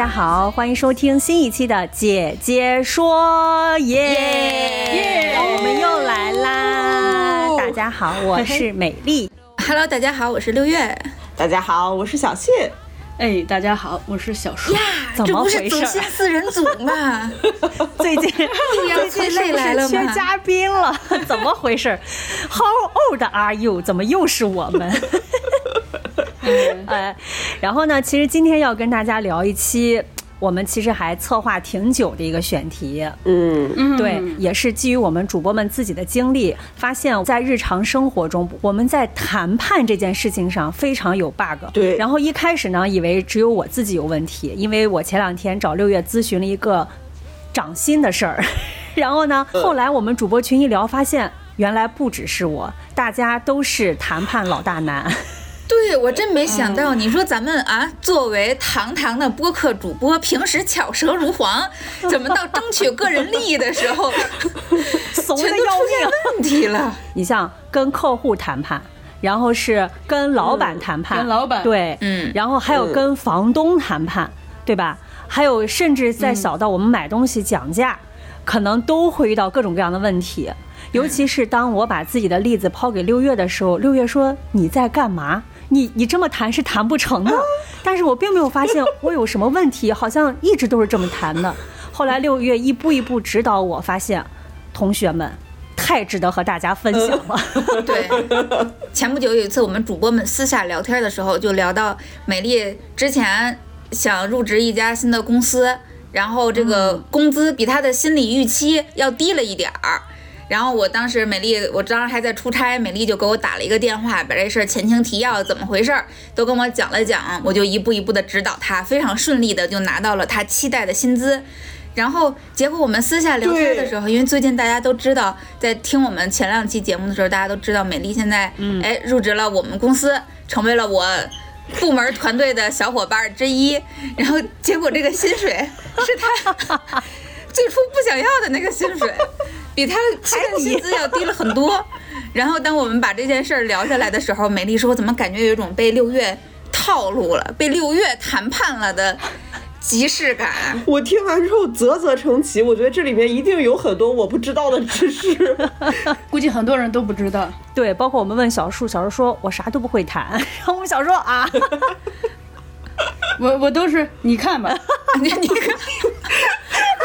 家好，欢迎收听新一期的姐姐说耶，我们又来啦！大家好，我是美丽。Hello，大家好，我是六月。大家好，我是小谢。哎，大家好，我是小树。呀，怎么回事？走心四人组嘛。最近最近是不是缺嘉宾了？怎么回事？How old are you？怎么又是我们？呃，然后呢，其实今天要跟大家聊一期，我们其实还策划挺久的一个选题。嗯，对，也是基于我们主播们自己的经历，发现，在日常生活中，我们在谈判这件事情上非常有 bug。对，然后一开始呢，以为只有我自己有问题，因为我前两天找六月咨询了一个涨薪的事儿，然后呢，后来我们主播群一聊，发现原来不只是我，大家都是谈判老大难。对，我真没想到，你说咱们啊，作为堂堂的播客主播，平时巧舌如簧，怎么到争取个人利益的时候，怂的要命问题了？你像跟客户谈判，然后是跟老板谈判，跟老板对，嗯，然后还有跟房东谈判，对吧？还有甚至再小到我们买东西讲价，可能都会遇到各种各样的问题。尤其是当我把自己的例子抛给六月的时候，六月说：“你在干嘛？”你你这么谈是谈不成的，但是我并没有发现我有什么问题，好像一直都是这么谈的。后来六月一步一步指导我，发现同学们太值得和大家分享了。对，前不久有一次我们主播们私下聊天的时候，就聊到美丽之前想入职一家新的公司，然后这个工资比她的心理预期要低了一点儿。然后我当时美丽，我当时还在出差，美丽就给我打了一个电话，把这事儿前情提要怎么回事儿都跟我讲了讲，我就一步一步的指导她，非常顺利的就拿到了她期待的薪资。然后结果我们私下聊天的时候，因为最近大家都知道，在听我们前两期节目的时候，大家都知道美丽现在哎入职了我们公司，成为了我部门团队的小伙伴之一。然后结果这个薪水是她最初不想要的那个薪水。比他 期待薪资要低了很多，然后当我们把这件事儿聊下来的时候，美丽说：“我怎么感觉有一种被六月套路了，被六月谈判了的即视感？” 我听完之后啧啧称奇，我觉得这里面一定有很多我不知道的知识，估计很多人都不知道。对，包括我们问小树，小树说：“我啥都不会谈。”然后我们小树啊，我我都是你看吧，你你看。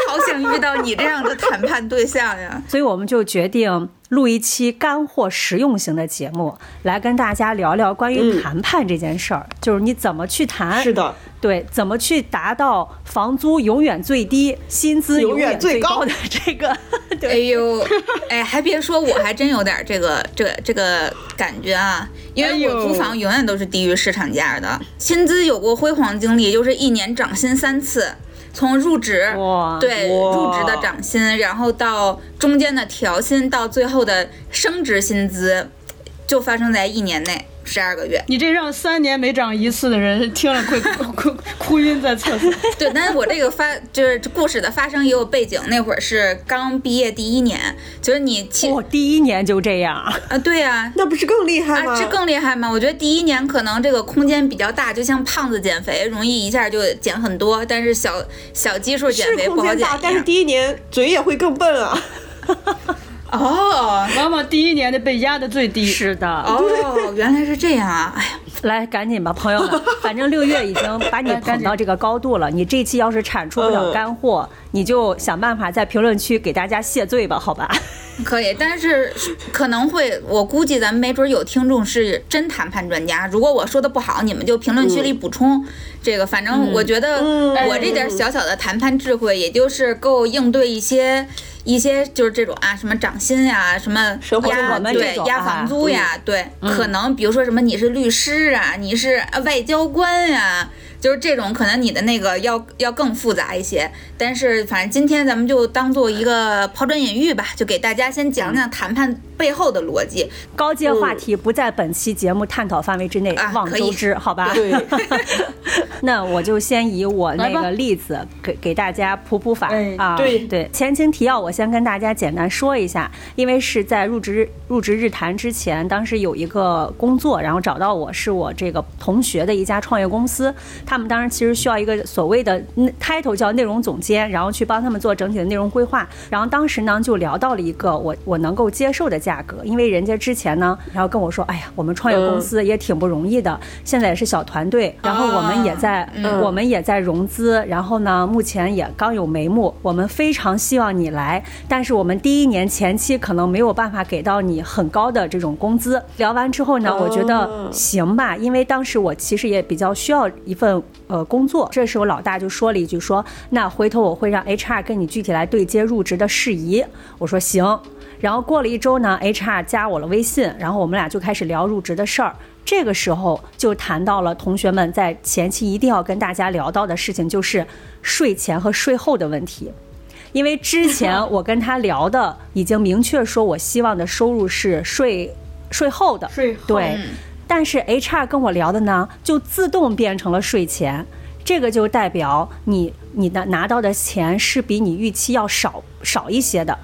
好想遇到你这样的谈判对象呀！所以我们就决定录一期干货实用型的节目，来跟大家聊聊关于谈判这件事儿，就是你怎么去谈，是的，对，怎么去达到房租永远最低、薪资永远最高的这个。哎呦，哎，还别说，我还真有点这个这个这个感觉啊，因为我租房永远都是低于市场价的，薪资有过辉煌经历，就是一年涨薪三次。从入职，对入职的涨薪，然后到中间的调薪，到最后的升职薪资，就发生在一年内。十二个月，你这让三年没长一次的人听了会哭 哭晕在厕所。对，但是我这个发就是故事的发生也有背景，那会儿是刚毕业第一年，就是你哦，第一年就这样啊？对呀，那不是更厉害吗？这更厉害吗？我觉得第一年可能这个空间比较大，就像胖子减肥，容易一下就减很多，但是小小基数减肥不好减。但是第一年嘴也会更笨啊。哦，往往第一年的被压的最低。是的，哦，原来是这样啊！哎呀，来赶紧吧，朋友们，反正六月已经把你捧到这个高度了。你这期要是产出不了干货，你就想办法在评论区给大家谢罪吧，好吧？可以，但是可能会，我估计咱们没准有听众是真谈判专家。如果我说的不好，你们就评论区里补充。这个，反正我觉得我这点小小的谈判智慧，也就是够应对一些。一些就是这种啊，什么涨薪呀，什么压对压房租呀，对，可能比如说什么你是律师啊，你是外交官呀。就是这种可能你的那个要要更复杂一些。但是反正今天咱们就当做一个抛砖引玉吧，就给大家先讲讲谈判背后的逻辑。高阶话题不在本期节目探讨范围之内，望周知，好吧？对，那我就先以我那个例子给给大家普普法哎啊。对对，前情提要我先跟大家简单说一下，因为是在入职入职日谈之前，当时有一个工作，然后找到我是我这个同学的一家创业公司，他们当时其实需要一个所谓的嗯 title 叫内容总监，然后去帮他们做整体的内容规划。然后当时呢就聊到了一个我我能够接受的价格，因为人家之前呢，然后跟我说，哎呀，我们创业公司也挺不容易的，现在也是小团队，然后我们也在、嗯我们也在融资，然后呢，目前也刚有眉目，我们非常希望你来，但是我们第一年前期可能没有办法给到你很高的这种工资。聊完之后呢，我觉得哦行吧，因为当时我其实也比较需要一份呃工作。这时候老大就说了一句说，那回头我会让 HR 跟你具体来对接入职的事宜。我说行。然后过了一周呢，HR 加我了微信，然后我们俩就开始聊入职的事儿。这个时候就谈到了同学们在前期一定要跟大家聊到的事情，就是税前和税后的问题。因为之前 我跟他聊的已经明确说，我希望的收入是税税后的，税后对。但是 HR 跟我聊的呢，就自动变成了税前，这个就代表你你的拿到的钱是比你预期要少少一些的。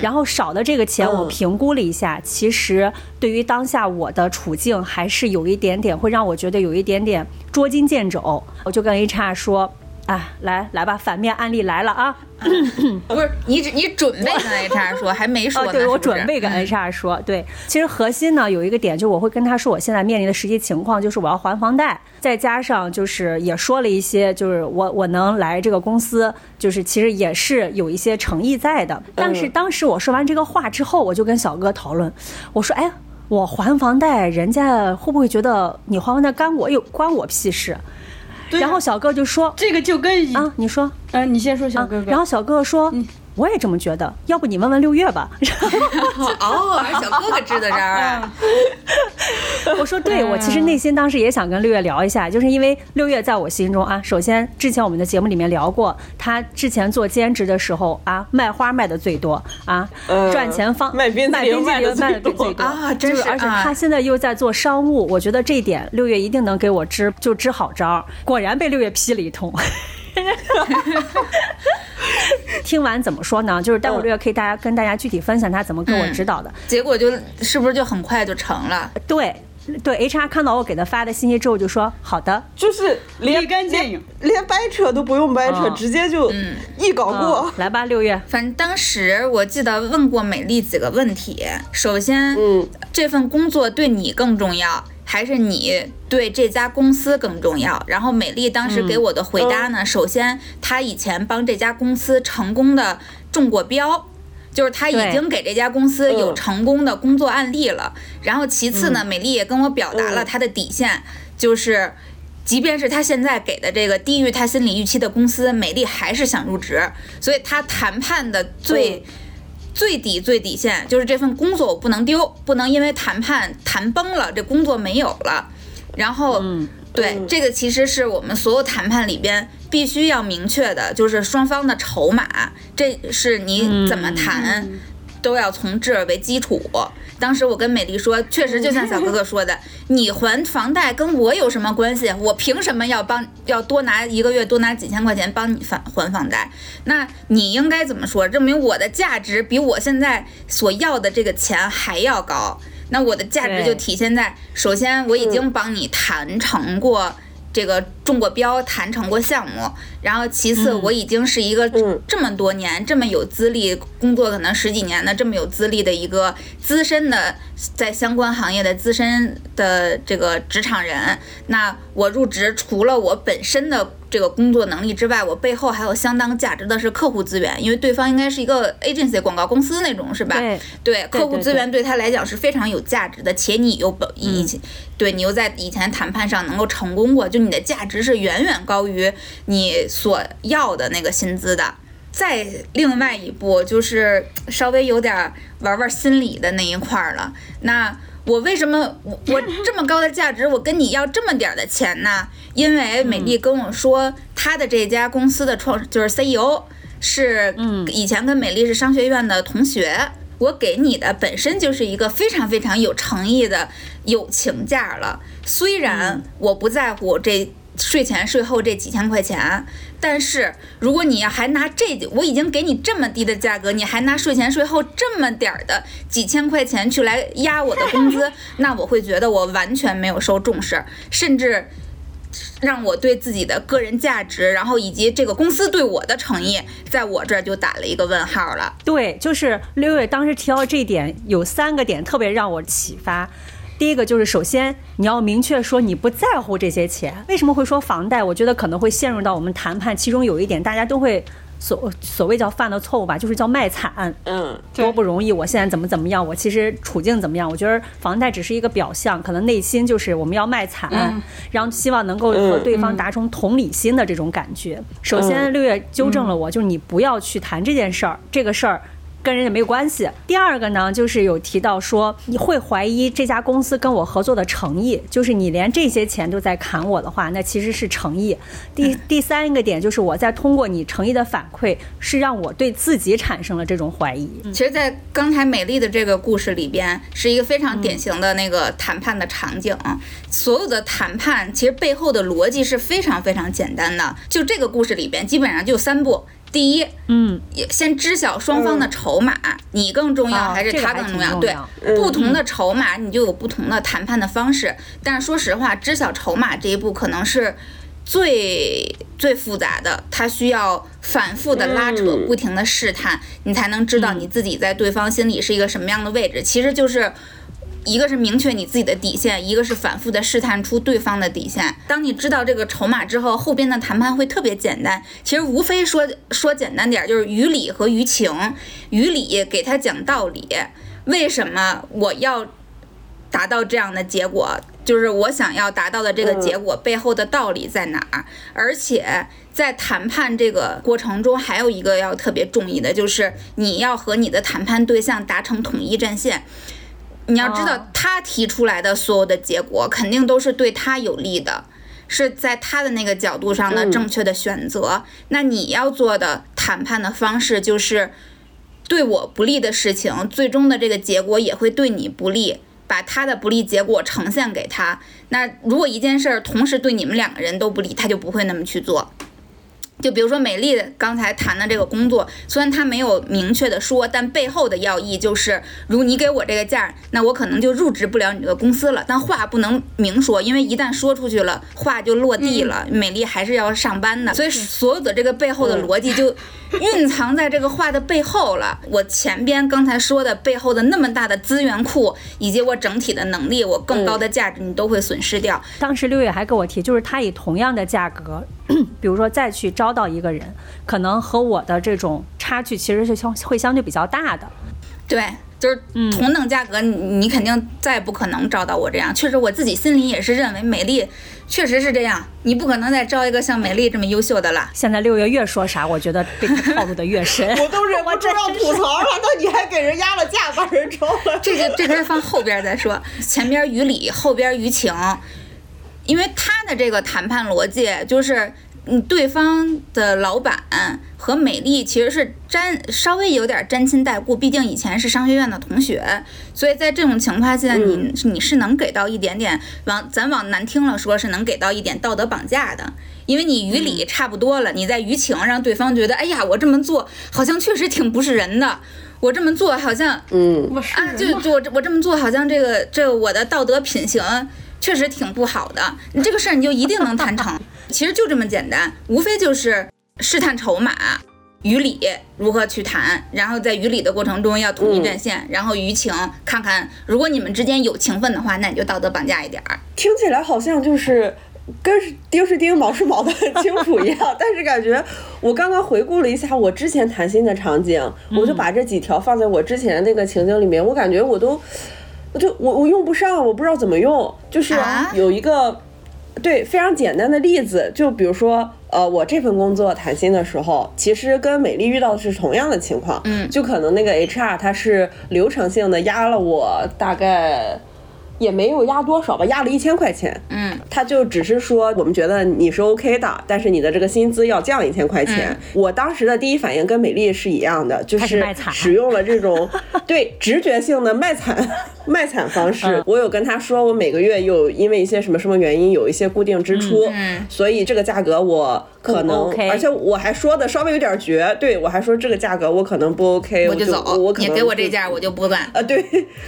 然后少的这个钱，我嗯评估了一下，其实对于当下我的处境，还是有一点点会让我觉得有一点点捉襟见肘。我就跟 HR 说。啊，来来吧，反面案例来了啊！不是你只你准备跟 HR 说，还没说。对我准备跟 HR 说，对，其实核心呢有一个点，就是我会跟他说我现在面临的实际情况，就是我要还房贷，再加上就是也说了一些，就是我我能来这个公司，就是其实也是有一些诚意在的。但是当时我说完这个话之后，我就跟小哥讨论，我说，哎。我还房贷，人家会不会觉得你还房贷干我有关我屁事？然后小哥就说这个就跟啊，你说。嗯，你先说小啊哥哥，然后小哥哥说，我也这么觉得，要不你问问六月吧。哦，还是小哥哥支的招儿啊。我说对，我其实内心当时也想跟六月聊一下，就是因为六月在我心中啊，首先之前我们的节目里面聊过，他之前做兼职的时候啊，卖花卖的最多啊，嗯赚钱方卖冰淇淋卖冰淇淋卖卖得最多的最多啊真就是而且啊他现在又在做商务，我觉得这一点六月一定能给我支就支好招儿，果然被六月批了一通。听完怎么说呢？就是待会儿六月可以大家跟大家具体分享他怎么跟我指导的。结果就是不是就很快就成了？对对，HR 看到我给他发的信息之后就说好的，就是连立竿见影。连掰扯都不用掰扯，嗯直接就一搞过嗯。来吧，六月。反正当时我记得问过美丽几个问题。首先，嗯，这份工作对你更重要，还是你对这家公司更重要？然后美丽当时给我的回答呢，首先她以前帮这家公司成功的中过标。就是她已经给这家公司有嗯。成功的工作案例了，然后其次嗯。呢，美丽也跟我表达了嗯。她的底线，就是即便是她现在给的这个低于她心理预期的公司，美丽还是想入职，所以她谈判的最、嗯最底最底线就是这份工作我不能丢，不能因为谈判谈崩了，这工作没有了。然后，嗯对，嗯这个其实是我们所有谈判里边必须要明确的，就是双方的筹码，这是你怎么谈。都要从这儿为基础。当时我跟美丽说，确实就像小哥哥说的，你还房贷跟我有什么关系？我凭什么要帮要多拿一个月多拿几千块钱帮你还还房贷？那你应该怎么说？证明我的价值比我现在所要的这个钱还要高。那我的价值就体现在，首先我已经帮你谈成过。这个中过标，谈成过项目，然后其次我已经是一个嗯这么多年、这么有资历、工作可能十几年的这么有资历的一个资深的在相关行业的资深的这个职场人。那我入职除了我本身的这个工作能力之外，我背后还有相当价值的是客户资源，因为对方应该是一个 agency 广告公司那种，是吧？对对，客户资源对他来讲是非常有价值的，且你又以前、对你又在以前谈判上能够成功过，就你的价值是远远高于你所要的那个薪资的。再另外一步就是稍微有点玩玩心理的那一块儿了。那我为什么我我这么高的价值，我跟你要这么点儿的钱呢？因为美丽跟我说，她的这家公司的创就是 CEO 是以前跟美丽是商学院的同学。我给你的本身就是一个非常非常有诚意的友情价了，虽然我不在乎这税前税后这几千块钱，但是如果你要还拿这，我已经给你这么低的价格，你还拿税前税后这么点儿的几千块钱去来压我的工资，那我会觉得我完全没有受重视，甚至。让我对自己的个人价值，然后以及这个公司对我的诚意，在我这儿就打了一个问号了。对，就是六月当时提到这一点，有三个点特别让我启发。第一个就是，首先你要明确说你不在乎这些钱。为什么会说房贷？我觉得可能会陷入到我们谈判，其中有一点大家都会。所所谓叫犯的错误吧，就是叫卖惨，嗯，多不容易。我现在怎么怎么样？我其实处境怎么样？我觉得房贷只是一个表象，可能内心就是我们要卖惨，然后希望能够和对方达成同理心的这种感觉。首先，六月纠正了我，就是你不要去谈这件事儿，这个事儿。跟人家没有关系。第二个呢，就是有提到说你会怀疑这家公司跟我合作的诚意，就是你连这些钱都在砍我的话，那其实是诚意。第第三个点就是我在通过你诚意的反馈，是让我对自己产生了这种怀疑。其实，在刚才美丽的这个故事里边，是一个非常典型的那个谈判的场景。所有的谈判其实背后的逻辑是非常非常简单的。就这个故事里边，基本上就三步。第一，嗯，先知晓双方的筹码，你更重要还是他更重要？对，不同的筹码你就有不同的谈判的方式。但是说实话，知晓筹码这一步可能是最最复杂的，它需要反复的拉扯，不停的试探，你才能知道你自己在对方心里是一个什么样的位置。其实就是。一个是明确你自己的底线，一个是反复的试探出对方的底线。当你知道这个筹码之后，后边的谈判会特别简单。其实无非说说简单点，就是于理和于情。于理给他讲道理，为什么我要达到这样的结果？就是我想要达到的这个结果背后的道理在哪儿？而且在谈判这个过程中，还有一个要特别注意的，就是你要和你的谈判对象达成统一战线。你要知道，他提出来的所有的结果肯定都是对他有利的，是在他的那个角度上的正确的选择。那你要做的谈判的方式就是，对我不利的事情，最终的这个结果也会对你不利，把他的不利结果呈现给他。那如果一件事儿同时对你们两个人都不利，他就不会那么去做。就比如说美丽刚才谈的这个工作，虽然她没有明确的说，但背后的要义就是，如你给我这个价，那我可能就入职不了你这个公司了。但话不能明说，因为一旦说出去了，话就落地了。美丽还是要上班的，所以所有的这个背后的逻辑就蕴藏在这个话的背后了。我前边刚才说的背后的那么大的资源库，以及我整体的能力，我更高的价值，你都会损失掉。当时六月还跟我提，就是他以同样的价格。比如说，再去招到一个人，可能和我的这种差距其实是相会相对比较大的。对，就是同等价格，你你肯定再不可能招到我这样。确实，我自己心里也是认为美丽确实是这样，你不可能再招一个像美丽这么优秀的了。现在六月越说啥，我觉得被他套路的越深。我都忍不住要吐槽了，那你还给人压了价，把人招了？这个这个放后边再说，前边于理，后边于情。因为他的这个谈判逻辑就是，嗯，对方的老板和美丽其实是沾稍微有点沾亲带故，毕竟以前是商学院的同学，所以在这种情况下，你你是能给到一点点往咱往难听了说，是能给到一点道德绑架的，因为你于理差不多了，你在于情让对方觉得，哎呀，我这么做好像确实挺不是人的，我这么做好像，嗯，啊，就就我我这么做好像这个这我的道德品行。确实挺不好的，你这个事儿你就一定能谈成，其实就这么简单，无非就是试探筹码，于理如何去谈，然后在于理的过程中要统一战线，然后于情看看，如果你们之间有情分的话，那你就道德绑架一点儿。听起来好像就是跟丁是丁，毛是毛的很清楚一样，但是感觉我刚刚回顾了一下我之前谈心的场景，我就把这几条放在我之前那个情景里面，我感觉我都。我就我我用不上，我不知道怎么用。就是有一个，对非常简单的例子，就比如说，呃，我这份工作谈薪的时候，其实跟美丽遇到的是同样的情况。嗯，就可能那个 HR 他是流程性的压了我大概也没有压多少吧，压了一千块钱。嗯，他就只是说我们觉得你是 OK 的，但是你的这个薪资要降一千块钱。我当时的第一反应跟美丽是一样的，就是使用了这种 对直觉性的卖惨 卖惨方式。嗯我有跟他说，我每个月有因为一些什么什么原因有一些固定支出，嗯所以这个价格我可能，而且我还说的稍微有点绝，对我还说这个价格我可能不 OK，我就走，我可能你给我这就价我就不干。呃，对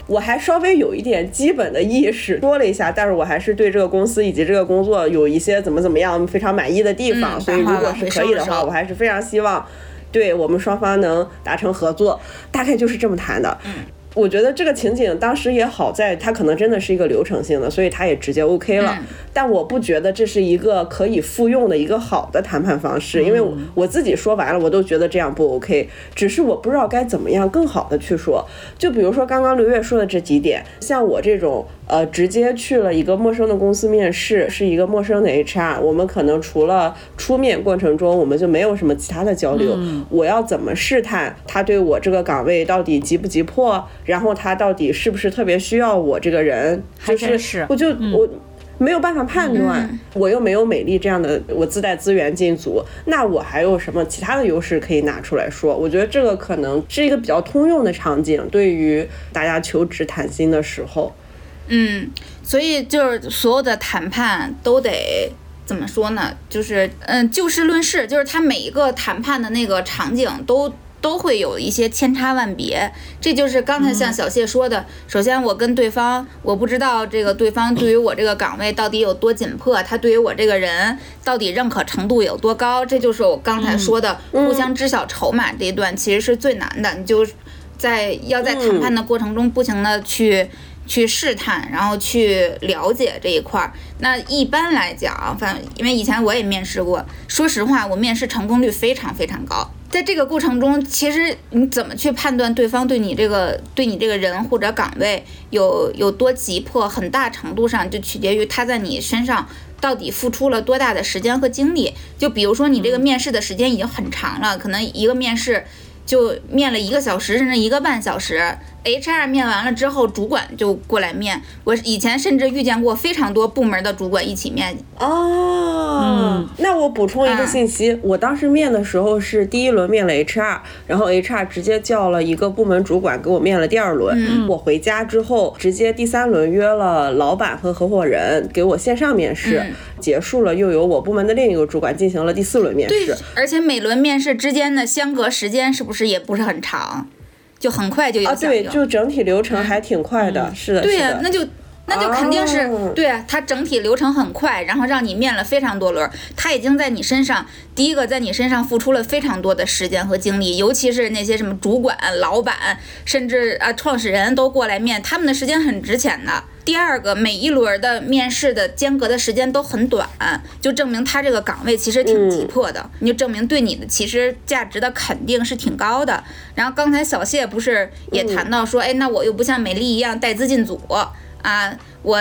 我还稍微有一点基本的意识，说了一下，但是我还是对这个公司以及这个工作有一些怎么怎么样非常满意的地方，嗯所以如果是可以的话，我还是非常希望对我们双方能达成合作，大概就是这么谈的。嗯。我觉得这个情景当时也好在，它可能真的是一个流程性的，所以它也直接 OK 了。嗯但我不觉得这是一个可以复用的一个好的谈判方式，因为我我自己说完了，我都觉得这样不 OK。只是我不知道该怎么样更好的去说。就比如说刚刚刘月说的这几点，像我这种呃直接去了一个陌生的公司面试，是一个陌生的 HR，我们可能除了出面过程中，我们就没有什么其他的交流。我要怎么试探他对我这个岗位到底急不急迫，然后他到底是不是特别需要我这个人？就真是我就我。没有办法判断，我又没有美丽这样的，我自带资源进组，那我还有什么其他的优势可以拿出来说？我觉得这个可能是一个比较通用的场景，对于大家求职谈薪的时候，嗯，所以就是所有的谈判都得怎么说呢？就是嗯，就事论事，就是他每一个谈判的那个场景都。都会有一些千差万别，这就是刚才像小谢说的。首先，我跟对方，我不知道这个对方对于我这个岗位到底有多紧迫，他对于我这个人到底认可程度有多高，这就是我刚才说的互相知晓筹码这一段，其实是最难的。你就在要在谈判的过程中不停的去。去试探，然后去了解这一块儿。那一般来讲，反因为以前我也面试过，说实话，我面试成功率非常非常高。在这个过程中，其实你怎么去判断对方对你这个对你这个人或者岗位有有多急迫，很大程度上就取决于他在你身上到底付出了多大的时间和精力。就比如说你这个面试的时间已经很长了，可能一个面试就面了一个小时甚至一个半小时。HR 面完了之后，主管就过来面。我以前甚至遇见过非常多部门的主管一起面。哦，那我补充一个信息，我当时面的时候是第一轮面了 HR，然后 HR 直接叫了一个部门主管给我面了第二轮。我回家之后，直接第三轮约了老板和合伙人给我线上面试，结束了，又由我部门的另一个主管进行了第四轮面试。而且每轮面试之间的相隔时间是不是也不是很长？就很快就有啊，对，就整体流程还挺快的，是的，对呀、那就那就肯定是、哦。对啊，它整体流程很快，然后让你面了非常多轮儿，他已经在你身上，第一个在你身上付出了非常多的时间和精力，尤其是那些什么主管、老板，甚至啊创始人都过来面，他们的时间很值钱的。第二个，每一轮的面试的间隔的时间都很短，就证明他这个岗位其实挺急迫的，你就证明对你的其实价值的肯定是挺高的。然后刚才小谢不是也谈到说，哎，那我又不像美丽一样带资进组啊，我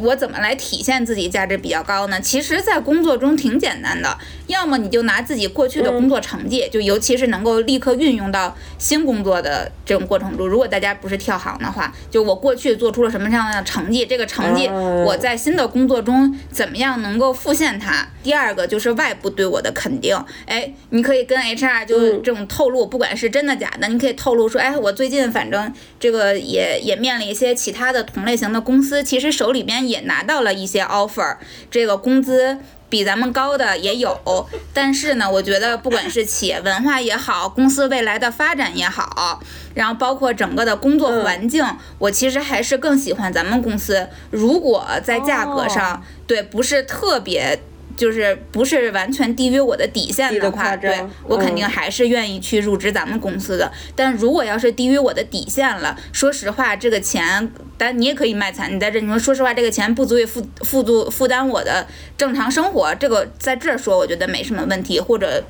我怎么来体现自己价值比较高呢？其实，在工作中挺简单的，要么你就拿自己过去的工作成绩，就尤其是能够立刻运用到新工作的这种过程中。如果大家不是跳行的话，就我过去做出了什么样的成绩，这个成绩哦我在新的工作中怎么样能够复现它。第二个就是外部对我的肯定，哎，你可以跟 HR 就这种透露，不管是真的假的，你可以透露说，哎，我最近反正这个也也面了一些其他的同类型的公司，其实手里边也拿到了一些 offer，这个工资。比咱们高的也有，但是呢，我觉得不管是企业文化也好，公司未来的发展也好，然后包括整个的工作环境，我其实还是更喜欢咱们公司。如果在价格上，对不是特别。就是不是完全低于我的底线的话，对我肯定嗯还是愿意去入职咱们公司的。但如果要是低于我的底线了，说实话，这个钱，但你也可以卖惨，你在这你说，说实话，这个钱不足以负负足负担我的正常生活，这个在这儿说，我觉得没什么问题，或者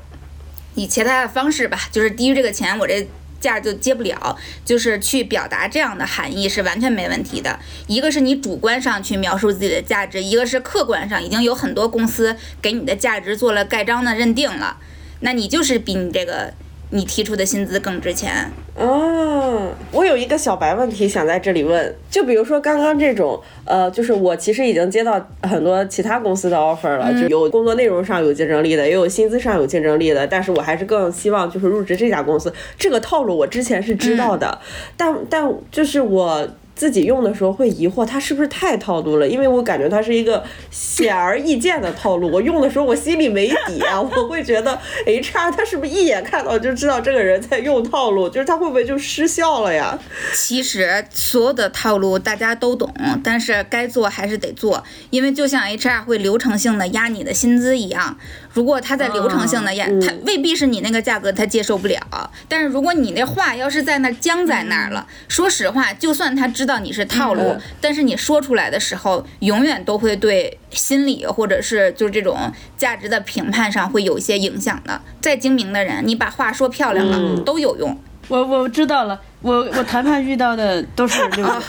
以其他的方式吧，就是低于这个钱，我这。价就接不了，就是去表达这样的含义是完全没问题的。一个是你主观上去描述自己的价值，一个是客观上已经有很多公司给你的价值做了盖章的认定了，那你就是比你这个你提出的薪资更值钱。啊，我有一个小白问题想在这里问，就比如说刚刚这种，呃，就是我其实已经接到很多其他公司的 offer 了，就有工作内容上有竞争力的，也有薪资上有竞争力的，但是我还是更希望就是入职这家公司。这个套路我之前是知道的，但但就是我。自己用的时候会疑惑，它是不是太套路了？因为我感觉它是一个显而易见的套路。我用的时候我心里没底啊，我会觉得 HR 他是不是一眼看到就知道这个人在用套路？就是他会不会就失效了呀？其实所有的套路大家都懂，但是该做还是得做，因为就像 HR 会流程性的压你的薪资一样。如果他在流程性的压，他未必是你那个价格他接受不了。但是如果你那话要是在那僵在那儿了，说实话，就算他知道你是套路，但是你说出来的时候，永远都会对心理或者是就是这种价值的评判上会有一些影响的。再精明的人，你把话说漂亮了都有用。我我知道了，我我谈判遇到的都是 六个，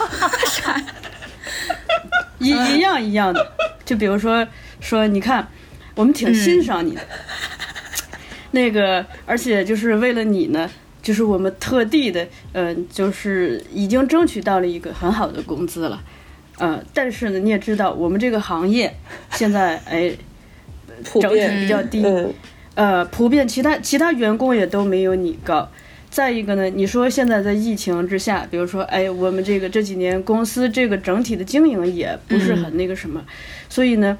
一一样一样的。就比如说说，你看。我们挺欣赏你的，那个，而且就是为了你呢，就是我们特地的，嗯，就是已经争取到了一个很好的工资了，呃，但是呢，你也知道，我们这个行业现在哎，整体比较低，呃，普遍其他其他员工也都没有你高。再一个呢，你说现在在疫情之下，比如说，哎，我们这个这几年公司这个整体的经营也不是很那个什么，所以呢。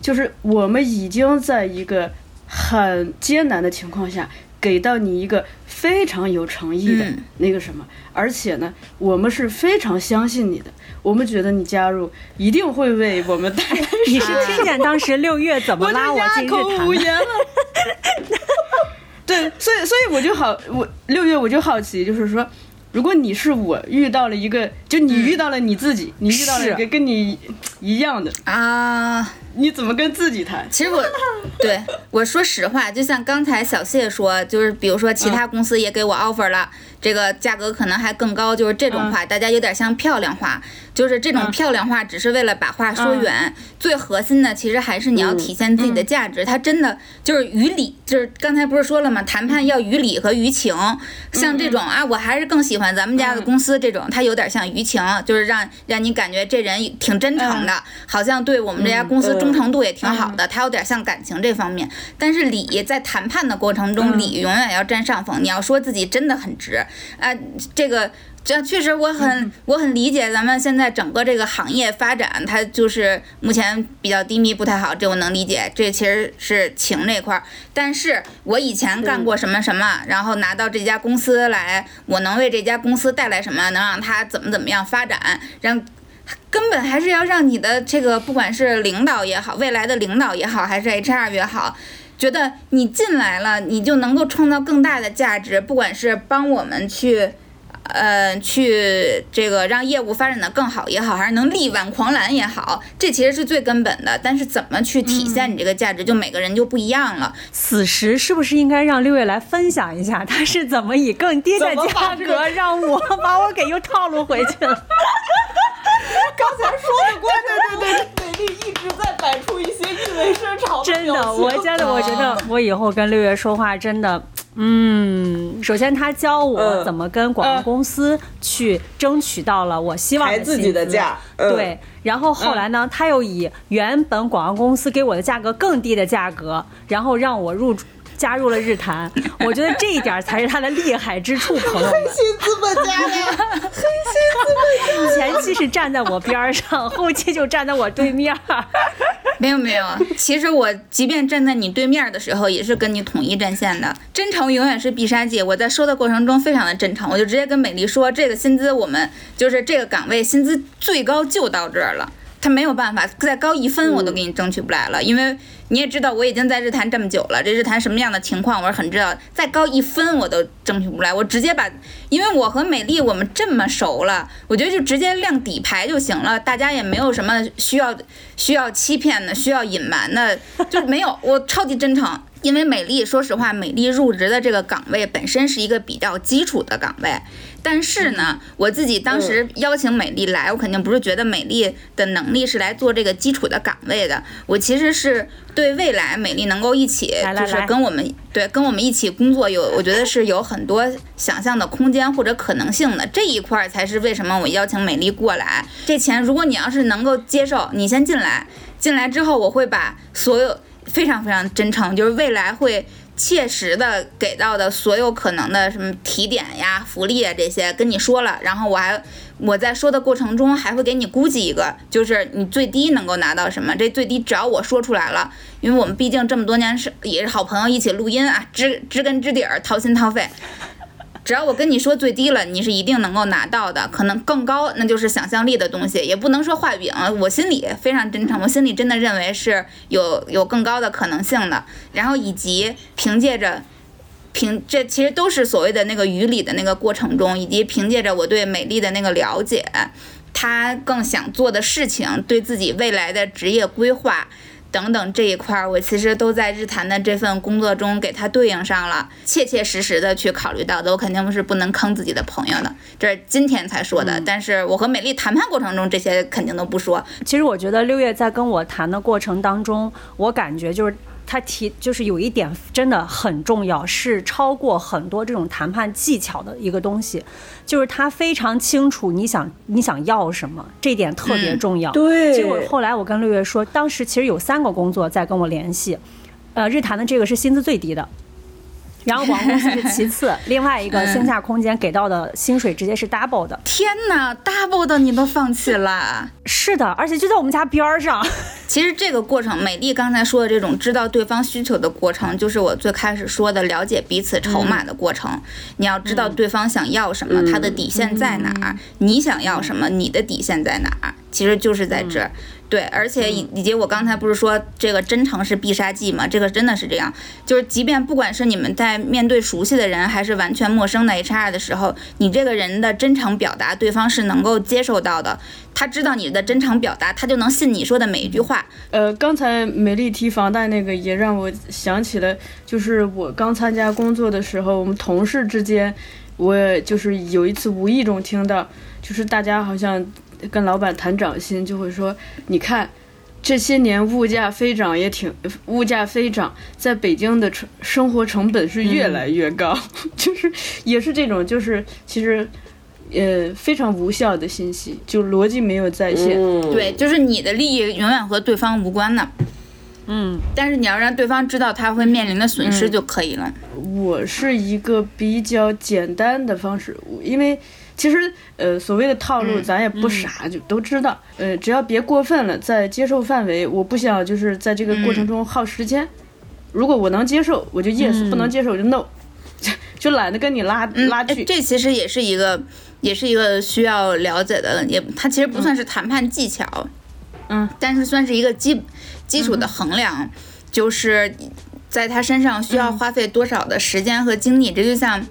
就是我们已经在一个很艰难的情况下，给到你一个非常有诚意的那个什么，而且呢，我们是非常相信你的，我们觉得你加入一定会为我们带来。你是听见当时六月怎么拉我进日谈了？对，所以所以我就好，我六月我就好奇，就是说。如果你是我遇到了一个，就你遇到了你自己，你遇到了一个跟你一样的。啊，你怎么跟自己谈？其实我，对我说实话，就像刚才小谢说，就是比如说其他公司也给我 offer 了。这个价格可能还更高，就是这种话，大家有点像漂亮话，就是这种漂亮话，只是为了把话说圆。最核心的其实还是你要体现自己的价值，它真的就是于理，就是刚才不是说了吗？谈判要于理和于情。像这种啊，我还是更喜欢咱们家的公司这种，它有点像于情，就是让让你感觉这人挺真诚的，好像对我们这家公司忠诚度也挺好的，他有点像感情这方面。但是理在谈判的过程中，理永远要占上风，你要说自己真的很值。啊，这个这确实我很我很理解咱们现在整个这个行业发展，它就是目前比较低迷，不太好，这我能理解。这其实是情这块儿，但是我以前干过什么什么，然后拿到这家公司来，我能为这家公司带来什么，能让它怎么怎么样发展，让根本还是要让你的这个不管是领导也好，未来的领导也好，还是 HR 也好。觉得你进来了，你就能够创造更大的价值，不管是帮我们去，呃，去这个让业务发展的更好也好，还是能力挽狂澜也好，这其实是最根本的。但是怎么去体现你这个价值，就每个人就不一样了。此时是不是应该让六月来分享一下，他是怎么以更低的价格让我把我给又套路回去了？刚才说的过程对对对，美丽一直在摆出一些意味深长的真的，我真的，我觉得我以后跟六月说话真的，嗯，首先他教我怎么跟广告公司去争取到了我希望的自己的价，对。然后后来呢，他又以原本广告公司给我的价格更低的价格，然后让我入。加入了日坛，我觉得这一点才是他的厉害之处，朋友们。黑心资本家呀，黑心资本家。前期是站在我边上，后期就站在我对面。没有没有，其实我即便站在你对面的时候，也是跟你统一战线的。真诚永远是必杀技。我在说的过程中非常的真诚，我就直接跟美丽说，这个薪资我们就是这个岗位薪资最高就到这儿了。他没有办法再高一分，我都给你争取不来了，因为你也知道，我已经在日坛这么久了，这日坛什么样的情况，我是很知道。再高一分，我都争取不来，我直接把，因为我和美丽我们这么熟了，我觉得就直接亮底牌就行了，大家也没有什么需要需要欺骗的，需要隐瞒的，就没有，我超级真诚。因为美丽，说实话，美丽入职的这个岗位本身是一个比较基础的岗位，但是呢，我自己当时邀请美丽来，我肯定不是觉得美丽的能力是来做这个基础的岗位的，我其实是对未来美丽能够一起，就是跟我们对跟我们一起工作有，我觉得是有很多想象的空间或者可能性的，这一块才是为什么我邀请美丽过来。这钱如果你要是能够接受，你先进来，进来之后我会把所有。非常非常真诚，就是未来会切实的给到的所有可能的什么提点呀、福利啊这些跟你说了，然后我还我在说的过程中还会给你估计一个，就是你最低能够拿到什么，这最低只要我说出来了，因为我们毕竟这么多年是也是好朋友一起录音啊，知知根知底儿，掏心掏肺。只要我跟你说最低了，你是一定能够拿到的。可能更高，那就是想象力的东西，也不能说画饼。我心里非常真诚，我心里真的认为是有有更高的可能性的。然后以及凭借着凭这其实都是所谓的那个语理的那个过程中，以及凭借着我对美丽的那个了解，他更想做的事情，对自己未来的职业规划。等等这一块儿，我其实都在日坛的这份工作中给它对应上了，切切实实的去考虑到的。我肯定是不能坑自己的朋友的，这是今天才说的。但是我和美丽谈判过程中，这些肯定都不说。其实我觉得六月在跟我谈的过程当中，我感觉就是。他提就是有一点真的很重要，是超过很多这种谈判技巧的一个东西，就是他非常清楚你想你想要什么，这点特别重要。对。结果后来我跟六月说，当时其实有三个工作在跟我联系，呃，日坛的这个是薪资最低的。然后广告公司是其次，另外一个线下空间给到的薪水直接是 double 的。天哪，double 的你都放弃了？是的，而且就在我们家边儿上。其实这个过程，美丽刚才说的这种知道对方需求的过程，就是我最开始说的了解彼此筹码的过程。你要知道对方想要什么，他的底线在哪儿；你想要什么，你的底线在哪儿。其实就是在这儿。对，而且以以及我刚才不是说这个真诚是必杀技吗？这个真的是这样，就是即便不管是你们在面对熟悉的人，还是完全陌生的 HR 的时候，你这个人的真诚表达，对方是能够接受到的。他知道你的真诚表达，他就能信你说的每一句话。呃，刚才美丽提房贷那个，也让我想起了，就是我刚参加工作的时候，我们同事之间，我就是有一次无意中听到，就是大家好像。跟老板谈涨薪，就会说：“你看，这些年物价飞涨也挺，物价飞涨，在北京的成生活成本是越来越高，就是也是这种，就是其实，呃，非常无效的信息，就逻辑没有在线。对，就是你的利益永远和对方无关的。嗯，但是你要让对方知道他会面临的损失就可以了。我是一个比较简单的方式，因为。其实，呃，所谓的套路，咱也不傻，就都知道。呃，只要别过分了，在接受范围，我不想就是在这个过程中耗时间。如果我能接受，我就 yes；不能接受，我就 no，就懒得跟你拉拉锯。这其实也是一个，也是一个需要了解的，也它其实不算是谈判技巧，嗯，但是算是一个基基础的衡量，就是在他身上需要花费多少的时间和精力。这就像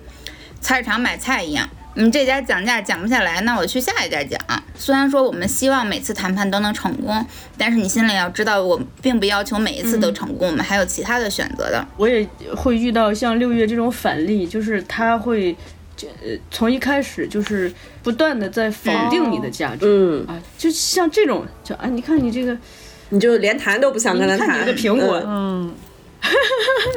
菜市场买菜一样。你这家讲价讲不下来，那我去下一家讲。虽然说我们希望每次谈判都能成功，但是你心里要知道，我并不要求每一次都成功，我们还有其他的选择的。我也会遇到像六月这种反例，就是他会，呃，从一开始就是不断的在否定你的价值，嗯啊，就像这种，就啊，你看你这个，你就连谈都不想跟他谈，你个苹果，嗯，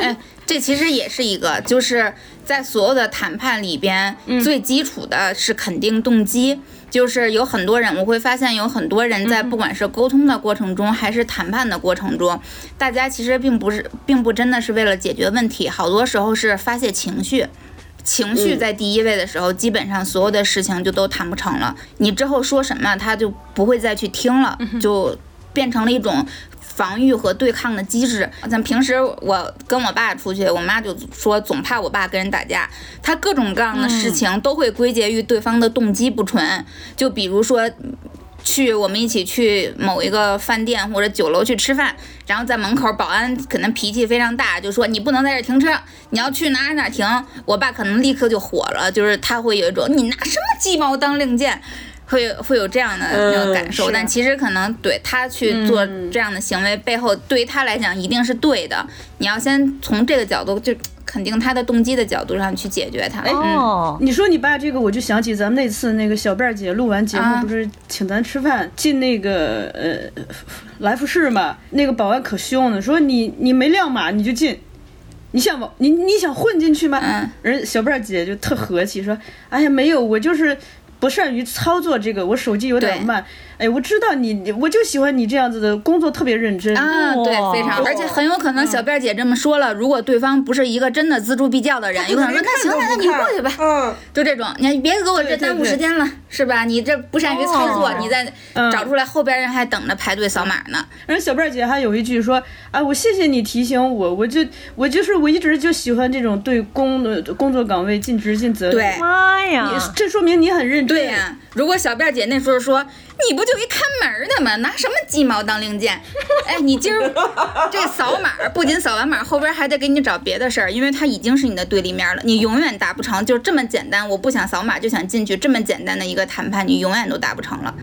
哎。这其实也是一个，就是在所有的谈判里边，最基础的是肯定动机。就是有很多人，我会发现有很多人在不管是沟通的过程中，还是谈判的过程中，大家其实并不是，并不真的是为了解决问题，好多时候是发泄情绪。情绪在第一位的时候，基本上所有的事情就都谈不成了。你之后说什么，他就不会再去听了，就变成了一种。防御和对抗的机制，像平时我跟我爸出去，我妈就说总怕我爸跟人打架，他各种各样的事情都会归结于对方的动机不纯。就比如说，去我们一起去某一个饭店或者酒楼去吃饭，然后在门口保安可能脾气非常大，就说你不能在这停车，你要去哪哪停。我爸可能立刻就火了，就是他会有一种你拿什么鸡毛当令箭。会有会有这样的那个感受，是但其实可能对他去做这样的行为背后，对于他来讲一定是对的。你要先从这个角度，就肯定他的动机的角度上去解决它。嗯，哦，你说你爸这个，我就想起咱们那次那个小辫儿姐录完节目，啊不是请咱吃饭，进那个呃来福士嘛，那个保安可凶了，说你你没亮码你就进，你想往你你想混进去吗？嗯人小辫儿姐就特和气说，哎呀没有，我就是。不善于操作这个，我手机有点慢。哎，我知道你，你我就喜欢你这样子的工作，特别认真。啊，对，非常，而且很有可能小辫儿姐这么说了，如果对方不是一个真的锱铢必较的人，有可能说那行，那那你过去吧，嗯，就这种，你别给我这耽误时间了，是吧？你这不善于操作，哦你再嗯找出来，后边人还等着排队扫码呢。人小辫儿姐还有一句说啊，我谢谢你提醒我，我就我就是我一直就喜欢这种对工呃工作岗位尽职尽责的对。妈呀！这说明你很认真。对呀、如果小辫儿姐那时候说，你不就一看门的吗？拿什么鸡毛当令箭？哎，你今儿 这扫码，不仅扫完码，后边还得给你找别的事儿，因为它已经是你的对立面了，你永远达不成。就这么简单，我不想扫码就想进去，这么简单的一个谈判，你永远都达不成了。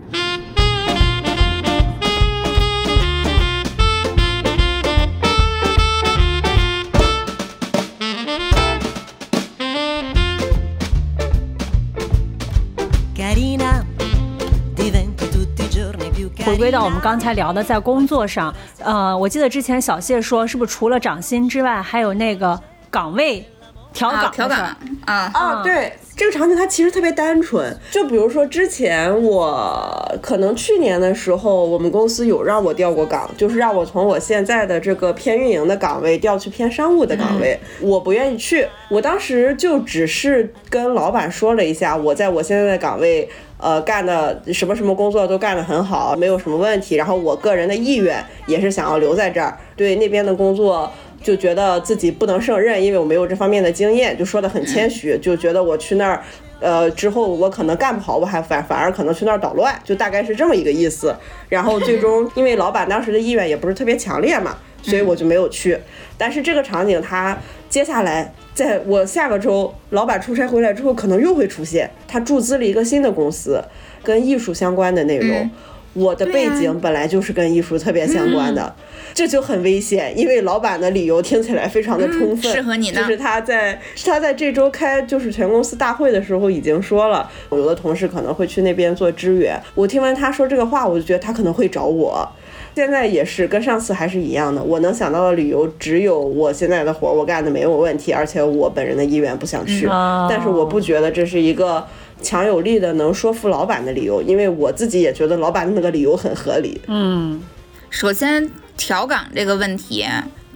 回归到我们刚才聊的，在工作上，呃，我记得之前小谢说，是不是除了涨薪之外，还有那个岗位调啊，岗调岗？啊，啊，对，这个场景它其实特别单纯。就比如说之前我可能去年的时候，我们公司有让我调过岗，就是让我从我现在的这个偏运营的岗位调去偏商务的岗位，我不愿意去。我当时就只是跟老板说了一下，我在我现在的岗位。呃，干的什么什么工作都干得很好，没有什么问题。然后我个人的意愿也是想要留在这儿，对那边的工作就觉得自己不能胜任，因为我没有这方面的经验，就说的很谦虚，就觉得我去那儿，呃，之后我可能干不好，我还反反而可能去那儿捣乱，就大概是这么一个意思。然后最终因为老板当时的意愿也不是特别强烈嘛，所以我就没有去。但是这个场景他接下来。在我下个周老板出差回来之后，可能又会出现。他注资了一个新的公司，跟艺术相关的内容。嗯我的背景本来就是跟艺术特别相关的，这就很危险，因为老板的理由听起来非常的充分，嗯适合你呢。就是他在他在这周开就是全公司大会的时候已经说了，有的同事可能会去那边做支援。我听完他说这个话，我就觉得他可能会找我。现在也是跟上次还是一样的，我能想到的理由只有我现在的活儿我干的没有问题，而且我本人的意愿不想去，哦。但是我不觉得这是一个强有力的能说服老板的理由，因为我自己也觉得老板的那个理由很合理。嗯，首先调岗这个问题，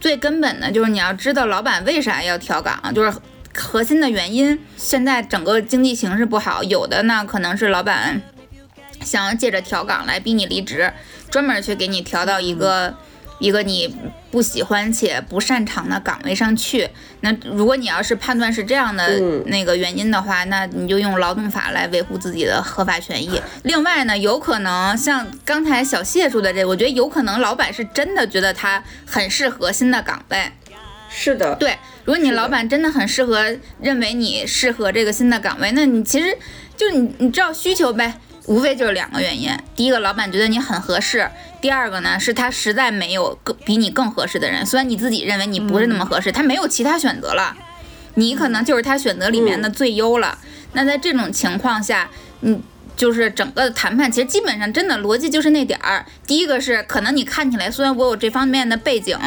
最根本的就是你要知道老板为啥要调岗，就是核心的原因。现在整个经济形势不好，有的呢可能是老板想要借着调岗来逼你离职，专门去给你调到一个。一个你不喜欢且不擅长的岗位上去，那如果你要是判断是这样的嗯那个原因的话，那你就用劳动法来维护自己的合法权益。另外呢，有可能像刚才小谢说的这，我觉得有可能老板是真的觉得他很适合新的岗位。是的，对，如果你老板真的很适合，认为你适合这个新的岗位，那你其实就你你知道需求呗，无非就是两个原因。第一个，老板觉得你很合适；第二个呢，是他实在没有更比你更合适的人。虽然你自己认为你不是那么合适，他没有其他选择了，你可能就是他选择里面的最优了。那在这种情况下，你。就是整个谈判，其实基本上真的逻辑就是那点儿。第一个是，可能你看起来虽然我有这方面的背景，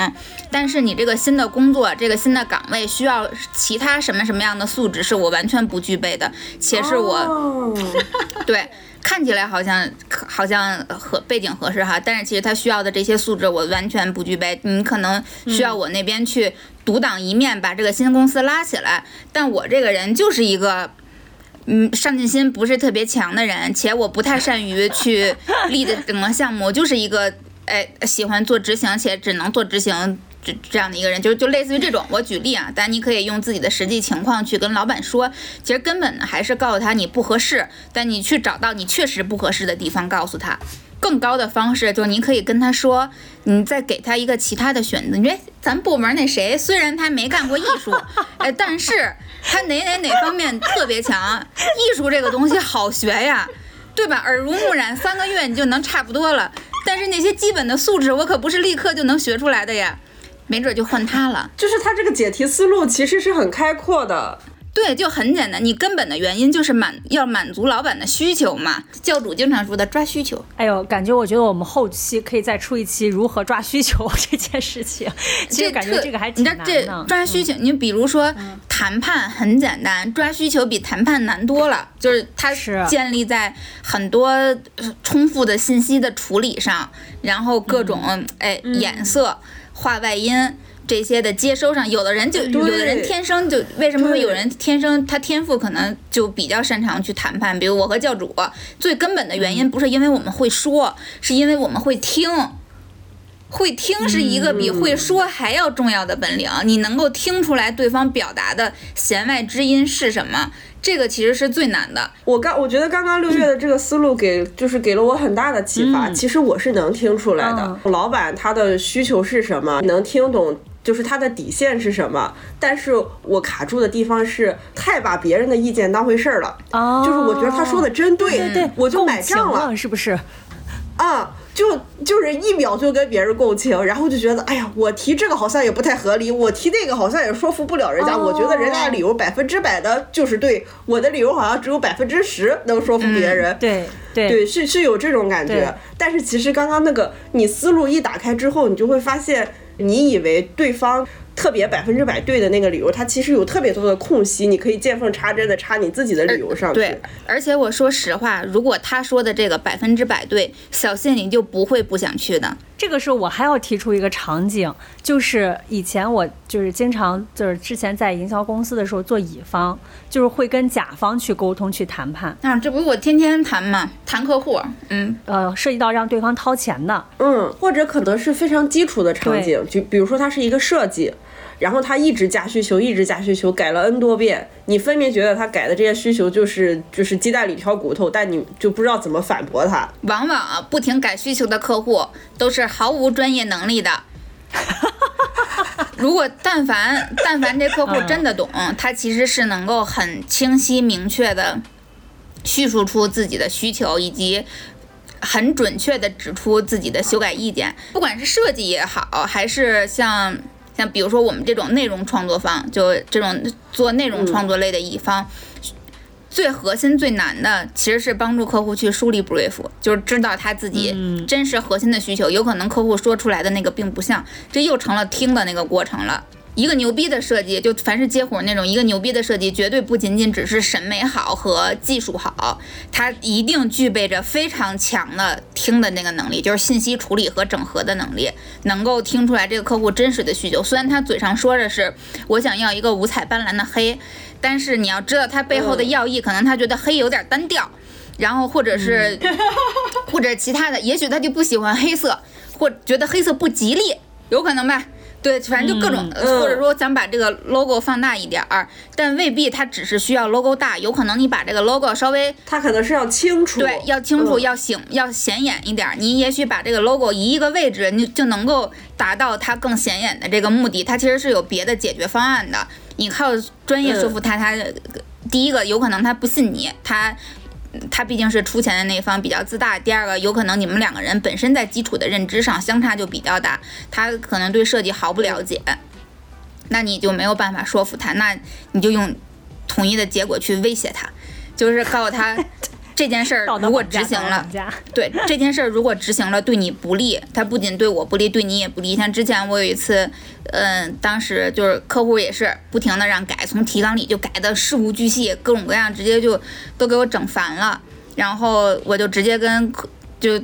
但是你这个新的工作，这个新的岗位需要其他什么什么样的素质是我完全不具备的，且是我、哦对看起来好像好像合背景合适哈，但是其实他需要的这些素质我完全不具备。你可能需要我那边去独当一面，把这个新公司拉起来，但我这个人就是一个。嗯，上进心不是特别强的人，且我不太善于去立的整个项目，我就是一个哎喜欢做执行且只能做执行这这样的一个人，就就类似于这种。我举例啊，但你可以用自己的实际情况去跟老板说，其实根本呢还是告诉他你不合适，但你去找到你确实不合适的地方，告诉他。更高的方式就是你可以跟他说，你再给他一个其他的选择。你说咱部门那谁，虽然他没干过艺术，哎，但是他哪哪哪方面特别强，艺术这个东西好学呀。对吧？耳濡目染三个月你就能差不多了。但是那些基本的素质，我可不是立刻就能学出来的呀，没准就换他了。就是他这个解题思路其实是很开阔的。对，就很简单，你根本的原因就是满要满足老板的需求嘛。教主经常说的抓需求。哎呦，感觉我觉得我们后期可以再出一期如何抓需求 这件事情。其实感觉这个还挺难这抓需求，你比如说谈判很简单，抓需求比谈判难多了。就是它是建立在很多重复的信息的处理上，然后各种哎眼色、画外音。这些的接收上，有的人就有的人天生就为什么会有人天生他天赋可能就比较擅长去谈判？比如我和教主，最根本的原因不是因为我们会说，是因为我们会听。会听是一个比会说还要重要的本领。你能够听出来对方表达的弦外之音是什么，这个其实是最难的。我刚我觉得刚刚六月的这个思路给就是给了我很大的启发。其实我是能听出来的，老板他的需求是什么，能听懂。就是他的底线是什么？但是我卡住的地方是太把别人的意见当回事儿了。哦，就是我觉得他说的真对，对对，我就买账了，是不是？啊，就就是一秒就跟别人共情，然后就觉得，哎呀，我提这个好像也不太合理，我提那个好像也说服不了人家。我觉得人家的理由百分之百的就是对，我的理由好像只有百分之十能说服别人。对对对，是是有这种感觉。但是其实刚刚那个，你思路一打开之后，你就会发现。你以为对方特别百分之百对的那个理由，它其实有特别多的空隙，你可以见缝插针的插你自己的理由上去。对，而且我说实话，如果他说的这个百分之百对，小谢你就不会不想去的。这个时候我还要提出一个场景，就是以前我就是经常就是之前在营销公司的时候做乙方，就是会跟甲方去沟通去谈判。啊，这不是我天天谈嘛，谈客户，嗯，呃，涉及到让对方掏钱的，嗯，或者可能是非常基础的场景，就比如说它是一个设计。然后他一直加需求，一直加需求，改了 n 多遍，你分明觉得他改的这些需求就是就是鸡蛋里挑骨头，但你就不知道怎么反驳他。往往不停改需求的客户都是毫无专业能力的。如果但凡但凡这客户真的懂，他其实是能够很清晰明确的叙述出自己的需求，以及很准确的指出自己的修改意见，不管是设计也好，还是像。像比如说我们这种内容创作方，就这种做内容创作类的乙方，最核心最难的其实是帮助客户去梳理 brief，就是知道他自己真实核心的需求，有可能客户说出来的那个并不像，这又成了听的那个过程了。一个牛逼的设计，就凡是接活那种，一个牛逼的设计绝对不仅仅只是审美好和技术好，它一定具备着非常强的听的那个能力，就是信息处理和整合的能力，能够听出来这个客户真实的需求。虽然他嘴上说的是我想要一个五彩斑斓的黑，但是你要知道他背后的要义，可能他觉得黑有点单调，然后或者是或者其他的，也许他就不喜欢黑色，或觉得黑色不吉利，有可能吧。对，反正就各种，或者说咱把这个 logo 放大一点儿，但未必它只是需要 logo 大，有可能你把这个 logo 稍微，它可能是要清楚，对，要清楚，要醒，要显眼一点儿。你也许把这个 logo 移一个位置，你就能够达到它更显眼的这个目的。它其实是有别的解决方案的，你靠专业说服他，他第一个有可能他不信你，他。他毕竟是出钱的那方，比较自大。第二个，有可能你们两个人本身在基础的认知上相差就比较大，他可能对设计毫不了解，那你就没有办法说服他，那你就用统一的结果去威胁他，就是告诉他。这件事儿如果执行了，对这件事儿如果执行了对你不利，它不仅对我不利，对你也不利。像之前我有一次，嗯，当时就是客户也是不停的让改，从提纲里就改的事无巨细，各种各样，直接就都给我整烦了。然后我就直接跟客就。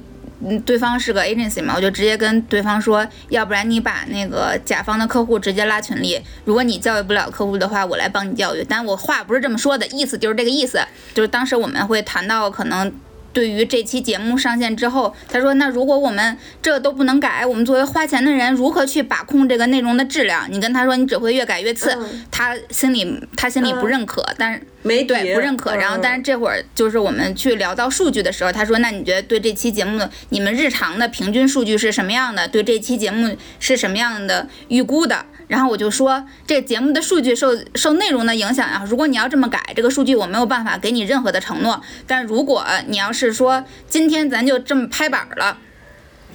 对方是个 agency 嘛，我就直接跟对方说，要不然你把那个甲方的客户直接拉群里，如果你教育不了客户的话，我来帮你教育。但我话不是这么说的，意思就是这个意思，就是当时我们会谈到可能。对于这期节目上线之后，他说：“那如果我们这都不能改，我们作为花钱的人，如何去把控这个内容的质量？”你跟他说，你只会越改越次，他心里他心里不认可，但是没对不认可。然后，但是这会儿就是我们去聊到数据的时候，他说：“那你觉得对这期节目你们日常的平均数据是什么样的？对这期节目是什么样的预估的？”然后我就说，这个节目的数据受受内容的影响啊，如果你要这么改，这个数据我没有办法给你任何的承诺。但如果你要是说今天咱就这么拍板了。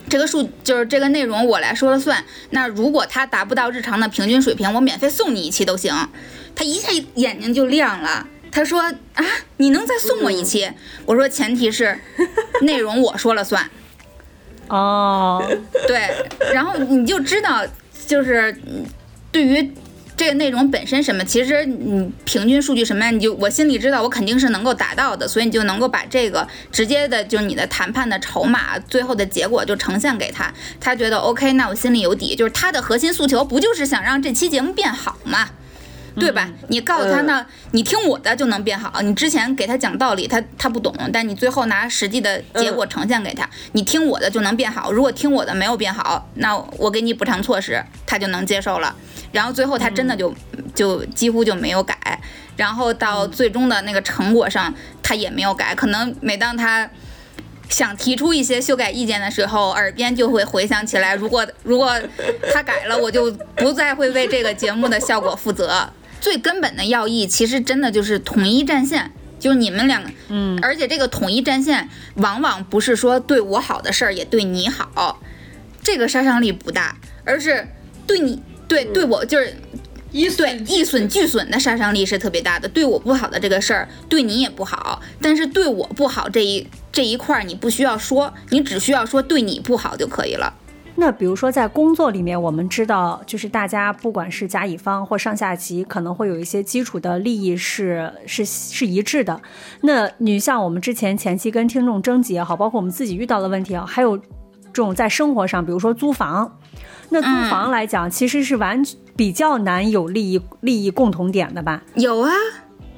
这个数就是这个内容我来说了算。那如果它达不到日常的平均水平，我免费送你一期都行。他一下眼睛就亮了，他说啊，你能再送我一期？我说前提是 内容我说了算。哦，对，然后你就知道，就是对于。这个内容本身什么，其实你平均数据什么呀，你就我心里知道，我肯定是能够达到的，所以你就能够把这个直接的，就是你的谈判的筹码，最后的结果就呈现给他，他觉得 OK，那我心里有底，就是他的核心诉求不就是想让这期节目变好吗？对吧？你告诉他呢，你听我的就能变好。你之前给他讲道理，他他不懂，但你最后拿实际的结果呈现给他，你听我的就能变好。如果听我的没有变好，那我给你补偿措施，他就能接受了。然后最后他真的就就几乎就没有改，然后到最终的那个成果上他也没有改。可能每当他想提出一些修改意见的时候，耳边就会回想起来，如果如果他改了，我就不再会为这个节目的效果负责。最根本的要义，其实真的就是统一战线，就是你们两个，嗯，而且这个统一战线往往不是说对我好的事儿也对你好，这个杀伤力不大，而是对你对对我就是一损一损俱损的杀伤力是特别大的，对我不好的这个事儿对你也不好，但是对我不好这一这一块儿你不需要说，你只需要说对你不好就可以了。那比如说在工作里面，我们知道，就是大家不管是甲乙方或上下级，可能会有一些基础的利益是是是一致的。那你像我们之前前期跟听众征集也好，包括我们自己遇到的问题啊，还有这种在生活上，比如说租房，那租房来讲，其实是完比较难有利益利益共同点的吧？有啊，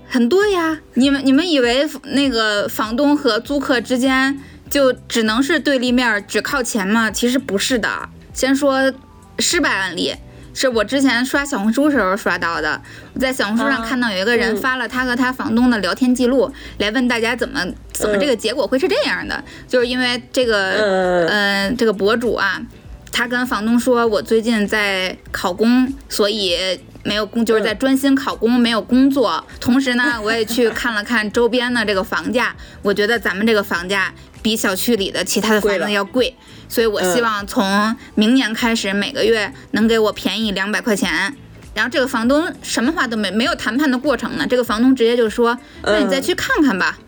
很多呀。你们你们以为那个房东和租客之间？就只能是对立面，只靠钱吗？其实不是的。先说失败案例，是我之前刷小红书时候刷到的。我在小红书上看到有一个人发了他和他房东的聊天记录，来问大家怎么怎么这个结果会是这样的？就是因为这个，嗯，这个博主啊，他跟房东说，我最近在考公，所以没有工，就是在专心考公，没有工作。同时呢，我也去看了看周边的这个房价，我觉得咱们这个房价。比小区里的其他的房子要贵，所以我希望从明年开始每个月能给我便宜两百块钱。然后这个房东什么话都没没有谈判的过程呢，这个房东直接就说：“那你再去看看吧，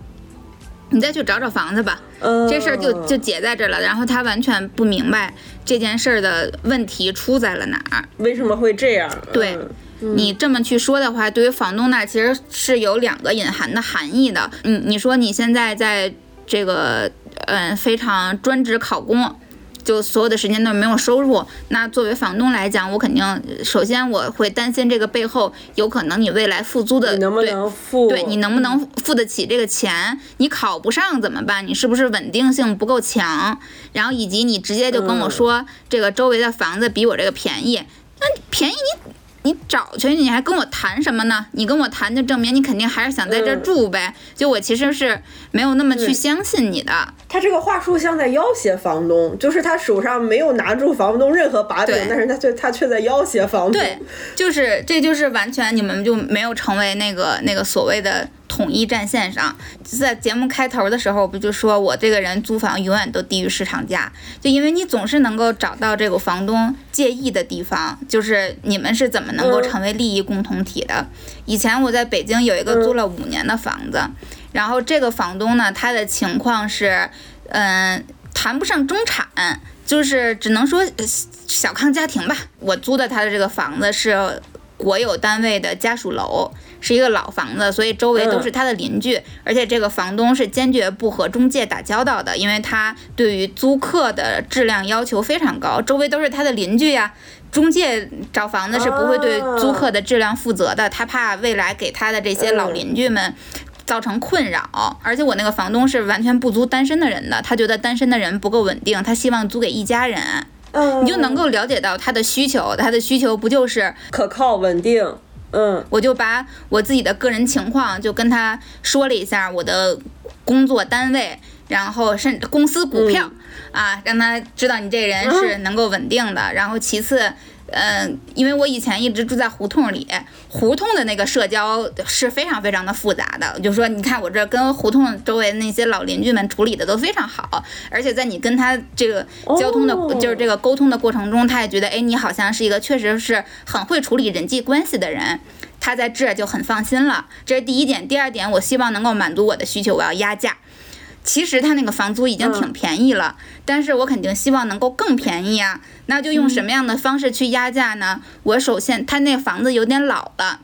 你再去找找房子吧。”这事儿就就解在这了。然后他完全不明白这件事儿的问题出在了哪儿，为什么会这样？对你这么去说的话，对于房东那其实是有两个隐含的含义的。嗯，你说你现在在这个。嗯，非常专职考公，就所有的时间都没有收入。那作为房东来讲，我肯定首先我会担心这个背后有可能你未来付租的，能不能付？对你能不能付得起这个钱？你考不上怎么办？你是不是稳定性不够强？然后以及你直接就跟我说这个周围的房子比我这个便宜，那便宜你。你找去，你还跟我谈什么呢？你跟我谈就证明你肯定还是想在这住呗。就我其实是没有那么去相信你的。他这个话术像在要挟房东，就是他手上没有拿住房东任何把柄，但是他却他却在要挟房东。对，就是这就是完全你们就没有成为那个那个所谓的。统一战线上，在节目开头的时候，不就说我这个人租房永远都低于市场价，就因为你总是能够找到这个房东介意的地方，就是你们是怎么能够成为利益共同体的？以前我在北京有一个租了五年的房子，然后这个房东呢，他的情况是，嗯，谈不上中产，就是只能说小康家庭吧。我租的他的这个房子是国有单位的家属楼。是一个老房子，所以周围都是他的邻居，而且这个房东是坚决不和中介打交道的，因为他对于租客的质量要求非常高。周围都是他的邻居呀，中介找房子是不会对租客的质量负责的，他怕未来给他的这些老邻居们造成困扰。而且我那个房东是完全不租单身的人的，他觉得单身的人不够稳定，他希望租给一家人。你就能够了解到他的需求，他的需求不就是可靠稳定？嗯，我就把我自己的个人情况就跟他说了一下，我的工作单位，然后甚至公司股票啊，让他知道你这人是能够稳定的。然后其次，嗯，因为我以前一直住在胡同里，胡同的那个社交是非常非常的复杂的。就说你看我这跟胡同周围那些老邻居们处理的都非常好，而且在你跟他这个交通的，哦就是这个沟通的过程中，他也觉得，哎，你好像是一个确实是很会处理人际关系的人。他在这儿就很放心了，这是第一点。第二点，我希望能够满足我的需求，我要压价。其实他那个房租已经挺便宜了，但是我肯定希望能够更便宜啊。那就用什么样的方式去压价呢？我首先，他那个房子有点老了。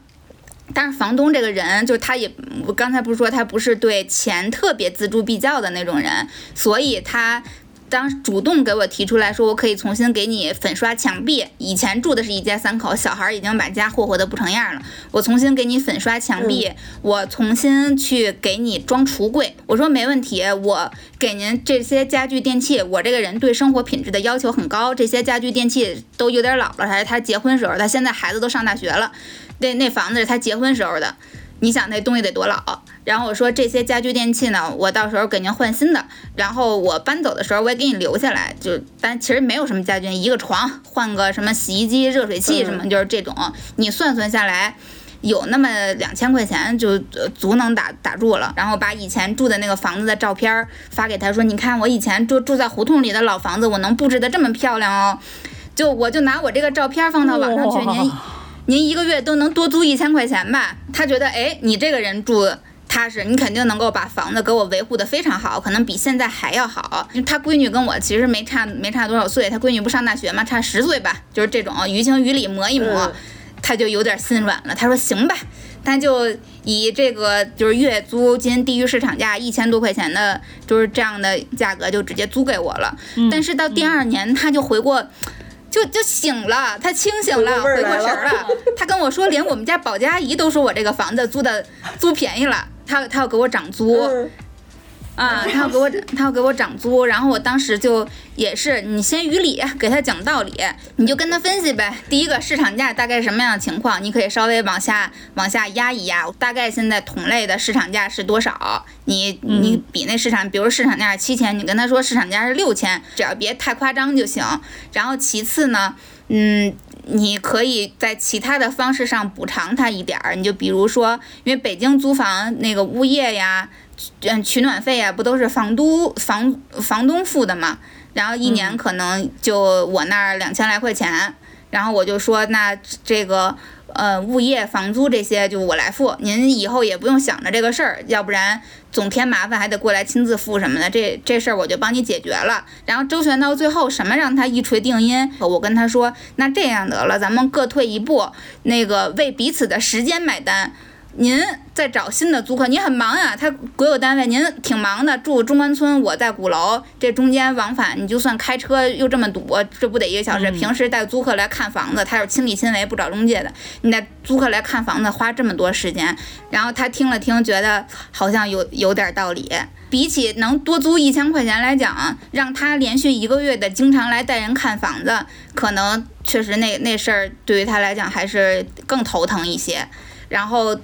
但是房东这个人，就他也，我刚才不是说他不是对钱特别锱铢必较的那种人，所以他当主动给我提出来说，我可以重新给你粉刷墙壁。以前住的是一家三口，小孩已经把家霍霍的不成样了，我重新给你粉刷墙壁，我重新去给你装橱柜。我说没问题，我给您这些家具电器，我这个人对生活品质的要求很高，这些家具电器都有点老了，还是他结婚时候，他现在孩子都上大学了，那那房子是他结婚时候的。你想那东西得多老？然后我说这些家居电器呢，我到时候给您换新的。然后我搬走的时候我也给你留下来，就但其实没有什么家具，一个床换个什么洗衣机、热水器什么，就是这种。你算算下来，有那么两千块钱就呃足能打打住了。然后把以前住的那个房子的照片发给他说，你看我以前住住在胡同里的老房子，我能布置的这么漂亮哦。就我就拿我这个照片放到网上去，您。您一个月都能多租一千块钱吧？他觉得，哎，你这个人住踏实，你肯定能够把房子给我维护的非常好，可能比现在还要好。他闺女跟我其实没差没差多少岁，他闺女不上大学嘛，差十岁吧，就是这种于情于理磨一磨，嗯他就有点心软了。他说行吧，但就以这个就是月租金低于市场价一千多块钱的，就是这样的价格就直接租给我了。但是到第二年他就回过。就就醒了，他清醒了，回回过神了。他跟我说，连我们家保洁阿姨都说我这个房子租的租便宜了，他他要给我涨租。嗯啊，他要给我他要给我涨租，然后我当时就也是，你先于理给他讲道理，你就跟他分析呗。第一个市场价大概什么样的情况，你可以稍微往下往下压一压，大概现在同类的市场价是多少？你你比那市场，比如市场价是七千，你跟他说市场价是六千，只要别太夸张就行。然后其次呢，嗯。你可以在其他的方式上补偿他一点儿，你就比如说，因为北京租房那个物业呀，嗯，取暖费啊，不都是房都房房东付的嘛？然后一年可能就我那儿两千来块钱，然后我就说那这个呃物业房租这些就我来付，您以后也不用想着这个事儿，要不然总添麻烦还得过来亲自付什么的，这这事儿我就帮你解决了。然后周旋到最后，什么让他一锤定音？我跟他说，那这样得了，咱们各退一步，那个为彼此的时间买单。您在找新的租客，您很忙呀、他国有单位，您挺忙的，住中关村，我在鼓楼，这中间往返，你就算开车又这么堵，这不得一个小时？平时带租客来看房子，他是亲力亲为，不找中介的，你带租客来看房子花这么多时间，然后他听了听，觉得好像有有点道理。比起能多租一千块钱来讲，让他连续一个月的经常来带人看房子，可能确实那那事儿对于他来讲还是更头疼一些。然后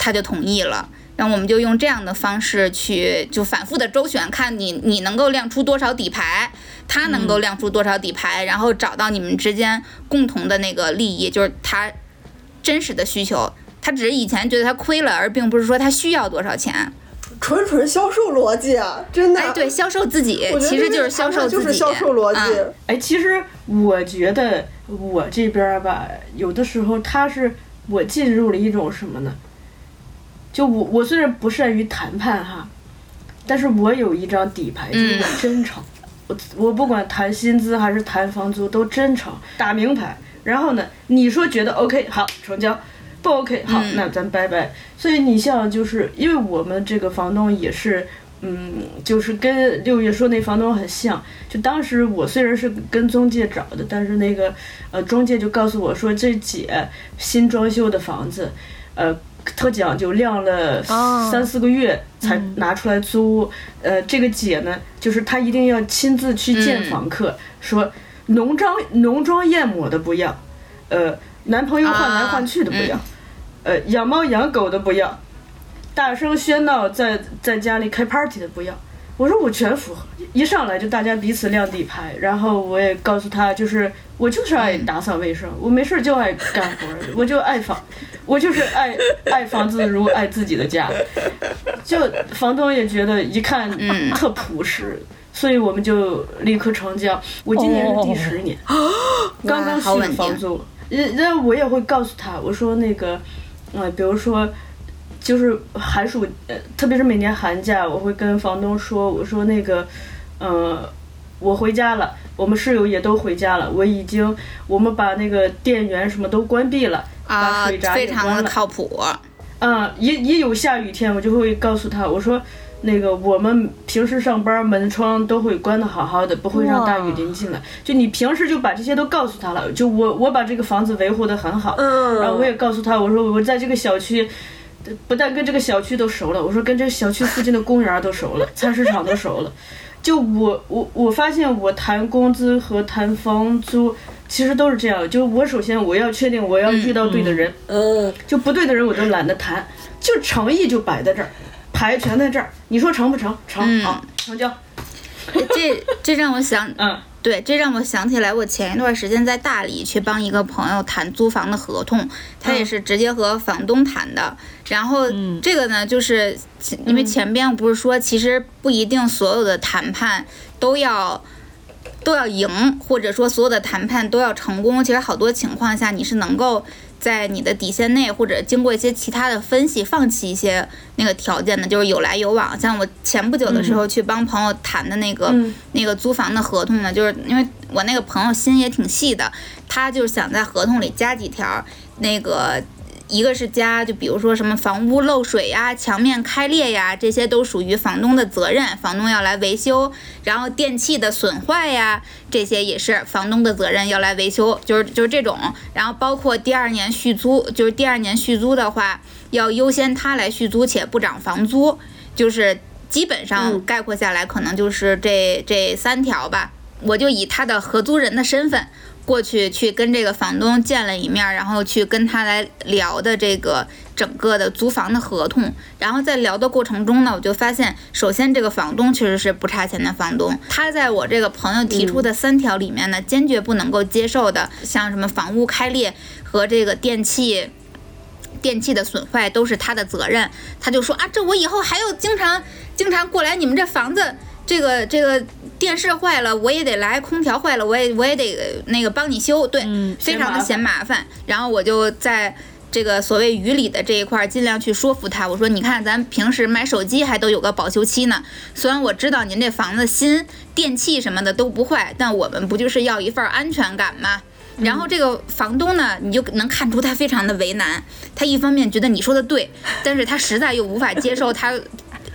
他就同意了。然后我们就用这样的方式去，就反复的周旋，看你你能够亮出多少底牌，他能够亮出多少底牌，然后找到你们之间共同的那个利益，就是他真实的需求。他只是以前觉得他亏了，而并不是说他需要多少钱。纯纯销售逻辑啊，真的。哎，对，销售自己其实就是销售自己，就是销售逻辑。嗯哎，其实我觉得我这边儿吧，有的时候他是我进入了一种什么呢？就我我虽然不善于谈判哈，但是我有一张底牌，就是我真诚。我我不管谈薪资还是谈房租都真诚，打明牌。然后呢，你说觉得 OK 好成交，不 OK 好、嗯那咱拜拜。所以你像就是因为我们这个房东也是。嗯，就是跟六月说那房东很像。就当时我虽然是跟中介找的，但是那个呃中介就告诉我说，这姐新装修的房子，呃特讲究，晾了哦。三四个月才拿出来租。呃，这个姐呢，就是她一定要亲自去见房客，说浓妆浓妆艳抹的不要，呃男朋友换来换去的不要，呃养猫养狗的不要。大声喧闹在在家里开 party 的不要，我说我全符合，一上来就大家彼此亮底牌，然后我也告诉他，就是我就是爱打扫卫生，我没事就爱干活，我就爱房，我就是爱爱房子如爱自己的家。就房东也觉得一看特朴实，所以我们就立刻成交。我今年是第十年，刚刚续房租，那那我也会告诉他，我说那个，呃，比如说。就是寒暑，呃，特别是每年寒假，我会跟房东说，我说那个，呃，我回家了，我们室友也都回家了，我已经，我们把那个电源什么都关闭了，把啊水闸，非常的。靠谱。嗯，一一有下雨天，我就会告诉他，我说那个我们平时上班门窗都会关的好好的，不会让大雨淋进来。就你平时就把这些都告诉他了，就我我把这个房子维护的很好，嗯然后我也告诉他，我说我在这个小区。不但跟这个小区都熟了，我说跟这个小区附近的公园都熟了，菜市场都熟了。就我我我发现我谈工资和谈房租其实都是这样，就我首先我要确定我要遇到对的人，嗯，就不对的人我都懒得谈，就诚意就摆在这儿，牌全在这儿，你说成不成？成，嗯好，成交。这这让我想，嗯对，这让我想起来，我前一段时间在大理去帮一个朋友谈租房的合同，他也是直接和房东谈的。然后这个呢，就是前因为前边我不是说，其实不一定所有的谈判都要。都要赢，或者说所有的谈判都要成功。其实好多情况下，你是能够在你的底线内，或者经过一些其他的分析，放弃一些那个条件的，就是有来有往。像我前不久的时候去帮朋友谈的那个、嗯那个租房的合同呢，就是因为我那个朋友心也挺细的，他就是想在合同里加几条，那个一个是加，就比如说什么房屋漏水呀、墙面开裂呀，这些都属于房东的责任，房东要来维修。然后电器的损坏呀，这些也是房东的责任，要来维修，就是 就是这种。然后包括第二年续租，就是第二年续租的话，要优先他来续租且不涨房租，就是基本上概括下来，可能就是这这三条吧。我就以他的合租人的身份过去去跟这个房东见了一面儿，然后去跟他来聊的这个整个的租房的合同。然后在聊的过程中呢，我就发现，首先这个房东确实是不差钱的房东，他在我这个朋友提出的三条里面呢，坚决不能够接受的，像什么房屋开裂和这个电器。电器的损坏都是他的责任，他就说啊，这我以后还要经常经常过来你们这房子，这个这个电视坏了我也得来，空调坏了我也我也得呃那个帮你修，对，非常的嫌麻烦。然后我就在这个所谓于理的这一块儿，尽量去说服他。我说，你看咱平时买手机还都有个保修期呢，虽然我知道您这房子新电器什么的都不坏，但我们不就是要一份安全感吗？然后这个房东呢，你就能看出他非常的为难。他一方面觉得你说的对，但是他实在又无法接受他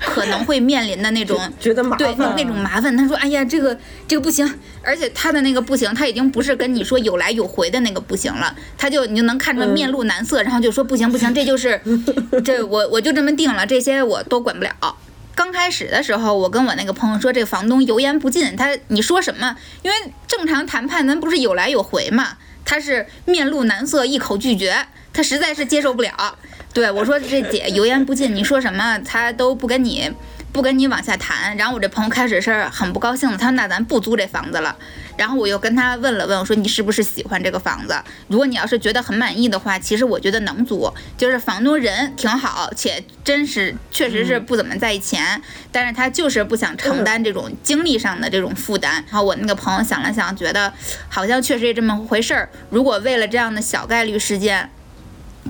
可能会面临的那种觉得麻对那烦。那种麻烦。他说：“哎呀，这个这个不行。”而且他的那个不行，他已经不是跟你说有来有回的那个不行了，他就你就能看出面露难色，然后就说不行不行，这就是 这我我就这么定了，这些我都管不了。刚开始的时候，我跟我那个朋友说，这个房东油盐不进，他你说什么？因为正常谈判咱不是有来有回嘛，他是面露难色，一口拒绝，他实在是接受不了。对我说这姐油盐不进，你说什么他都不跟你不跟你往下谈。然后我这朋友开始是很不高兴的，他说那咱不租这房子了。然后我又跟他问了问，我说你是不是喜欢这个房子？如果你要是觉得很满意的话，其实我觉得能租，就是房东人挺好，且真是确实是不怎么在意钱，但是他就是不想承担这种精力上的这种负担。然后我那个朋友想了想，觉得好像确实是这么回事儿。如果为了这样的小概率事件，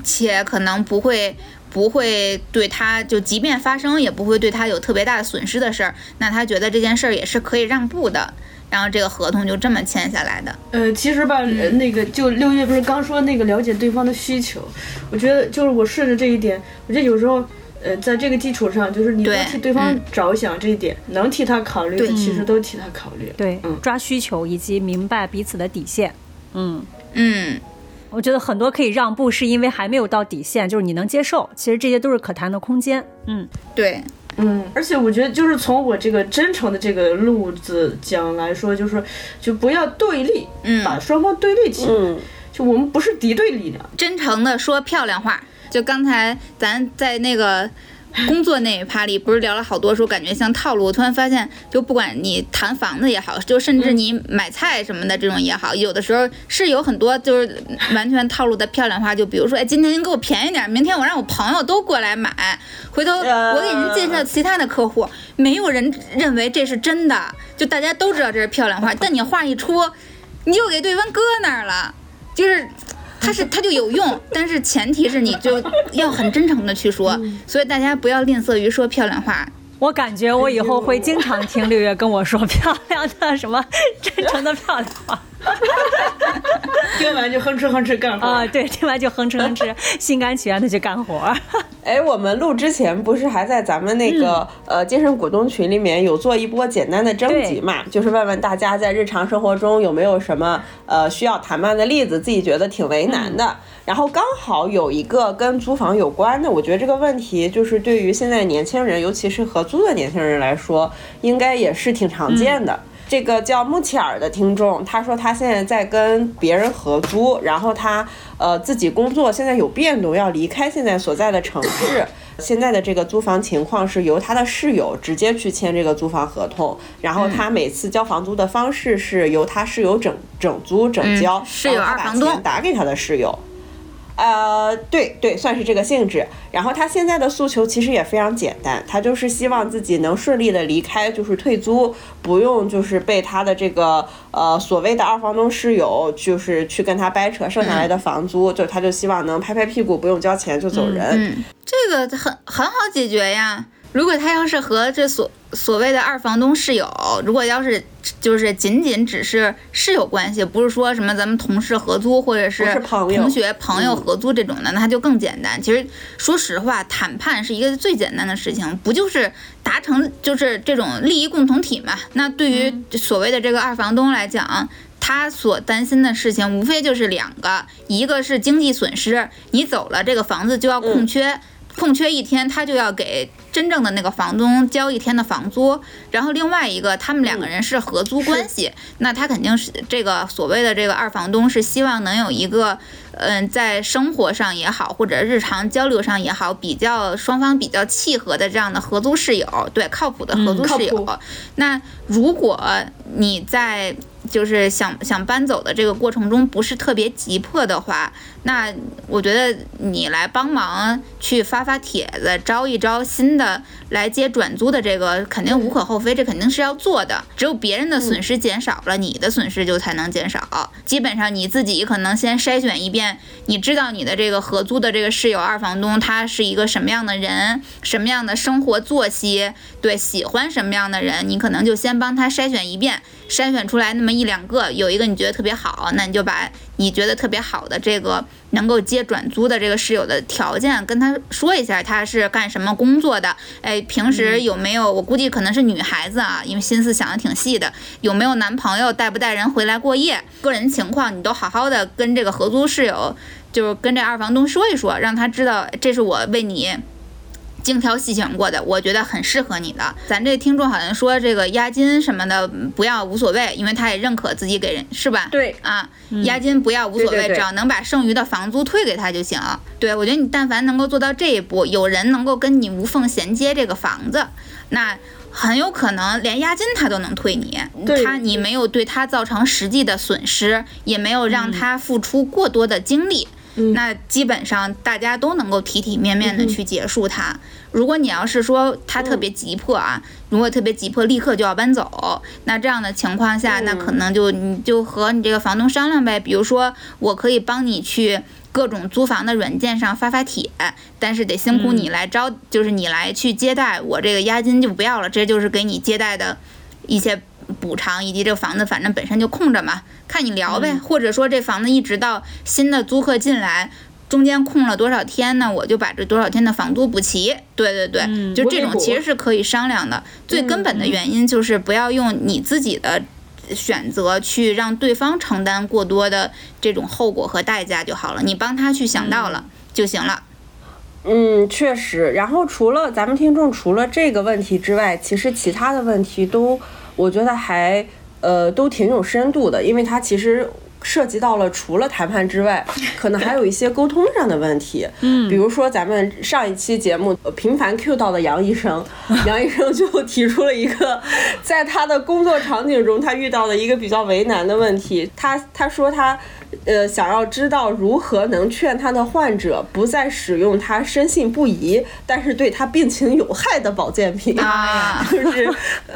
且可能不会不会对他就即便发生也不会对他有特别大的损失的事儿，那他觉得这件事儿也是可以让步的。然后这个合同就这么签下来的。呃，其实吧，呃那个就六月不是刚说那个了解对方的需求，我觉得就是我顺着这一点，我觉得有时候。呃，在这个基础上，就是你能替对方嗯着想这一点，能替他考虑的，其实都替他考虑。对嗯，抓需求以及明白彼此的底线。嗯，嗯，我觉得很多可以让步，是因为还没有到底线，就是你能接受。其实这些都是可谈的空间。嗯，对，嗯，而且我觉得，就是从我这个真诚的这个路子讲来说，就是说就不要对立，嗯把双方对立起来。嗯，就我们不是敌对力量，真诚的说漂亮话。就刚才咱在那个 工作那一趴里，不是聊了好多说感觉像套路。我突然发现，就不管你谈房子也好，就甚至你买菜什么的这种也好，有的时候是有很多就是完全套路的漂亮话。就比如说，哎，今天您给我便宜点，明天我让我朋友都过来买，回头 我给您介绍其他的客户。没有人认为这是真的，就大家都知道这是漂亮话，但你话一出，你就给对方搁那儿了，就是。它是它就有用，但是前提是你就要很真诚的去说，所以大家不要吝啬于说漂亮话。我感觉我以后会经常听六月跟我说漂亮的什么真诚的漂亮话。听完就哼哧哼哧干活啊！对，听完就哼哧哼哧，心甘情愿的去干活。哎，我们录之前不是还在咱们那个呃精神股东群里面有做一波简单的征集嘛？就是问问大家在日常生活中有没有什么呃需要谈判的例子，自己觉得挺为难的。然后刚好有一个跟租房有关的，我觉得这个问题就是对于现在年轻人，尤其是合租的年轻人来说，应该也是挺常见的。这个叫穆切尔的听众，他说他现在在跟别人合租，然后他呃自己工作现在有变动，要离开现在所在的城市。现在的这个租房情况是由他的室友直接去签这个租房合同，然后他每次交房租的方式是由他室友整整租整交，室友二房东打给他的室友。呃，对对，算是这个性质。然后他现在的诉求其实也非常简单，他就是希望自己能顺利的离开，就是退租，不用就是被他的这个呃所谓的二房东室友就是去跟他掰扯剩下来的房租，就他就希望能拍拍屁股，不用交钱就走人。嗯，这个很很好解决呀。如果他要是和这所所谓的二房东室友，如果要是就是仅仅只是室友关系，不是说什么咱们同事合租或者是同学朋友合租这种的，那他就更简单。其实说实话，谈判是一个最简单的事情，不就是达成就是这种利益共同体嘛？那对于所谓的这个二房东来讲，他所担心的事情无非就是两个，一个是经济损失，你走了这个房子就要空缺。空缺一天，他就要给真正的那个房东交一天的房租。然后另外一个，他们两个人是合租关系，那他肯定是这个所谓的这个二房东是希望能有一个，嗯，在生活上也好，或者日常交流上也好，比较双方比较契合的这样的合租室友，对，靠谱的合租室友。那如果你在就是想想搬走的这个过程中不是特别急迫的话，那我觉得你来帮忙去发发帖子，招一招新的来接转租的这个肯定无可厚非，这肯定是要做的。只有别人的损失减少了，你的损失就才能减少。基本上你自己可能先筛选一遍，你知道你的这个合租的这个室友二房东他是一个什么样的人，什么样的生活作息，对，喜欢什么样的人，你可能就先帮他筛选一遍。筛选出来那么一两个，有一个你觉得特别好，那你就把你觉得特别好的这个能够接转租的这个室友的条件跟他说一下，他是干什么工作的？哎，平时有没有？我估计可能是女孩子啊，因为心思想的挺细的，有没有男朋友？带不带人回来过夜？个人情况你都好好的跟这个合租室友，就是跟这二房东说一说，让他知道这是我为你。精挑细选过的，我觉得很适合你的。咱这听众好像说这个押金什么的不要无所谓，因为他也认可自己给人是吧？对啊，押金不要无所谓，只要能把剩余的房租退给他就行。对我觉得你但凡能够做到这一步，有人能够跟你无缝衔接这个房子，那很有可能连押金他都能退你。他你没有对他造成实际的损失，也没有让他付出过多的精力。那基本上大家都能够体体面面的去结束它。如果你要是说他特别急迫啊，如果特别急迫，立刻就要搬走，那这样的情况下，那可能就你就和你这个房东商量呗。比如说，我可以帮你去各种租房的软件上发发帖，但是得辛苦你来招，就是你来去接待，我这个押金就不要了，这就是给你接待的一些。补偿以及这个房子反正本身就空着嘛，看你聊呗，或者说这房子一直到新的租客进来，中间空了多少天呢？我就把这多少天的房租补齐。对对对，就这种其实是可以商量的。最根本的原因就是不要用你自己的选择去让对方承担过多的这种后果和代价就好了，你帮他去想到了就行了。嗯，确实。然后除了咱们听众除了这个问题之外，其实其他的问题都。我觉得还，呃，都挺有深度的，因为它其实涉及到了除了谈判之外，可能还有一些沟通上的问题。嗯，比如说咱们上一期节目呃频繁 Q 到的杨医生，杨医生就提出了一个在他的工作场景中他遇到的一个比较为难的问题。他他说他。呃，想要知道如何能劝他的患者不再使用他深信不疑，但是对他病情有害的保健品。啊就是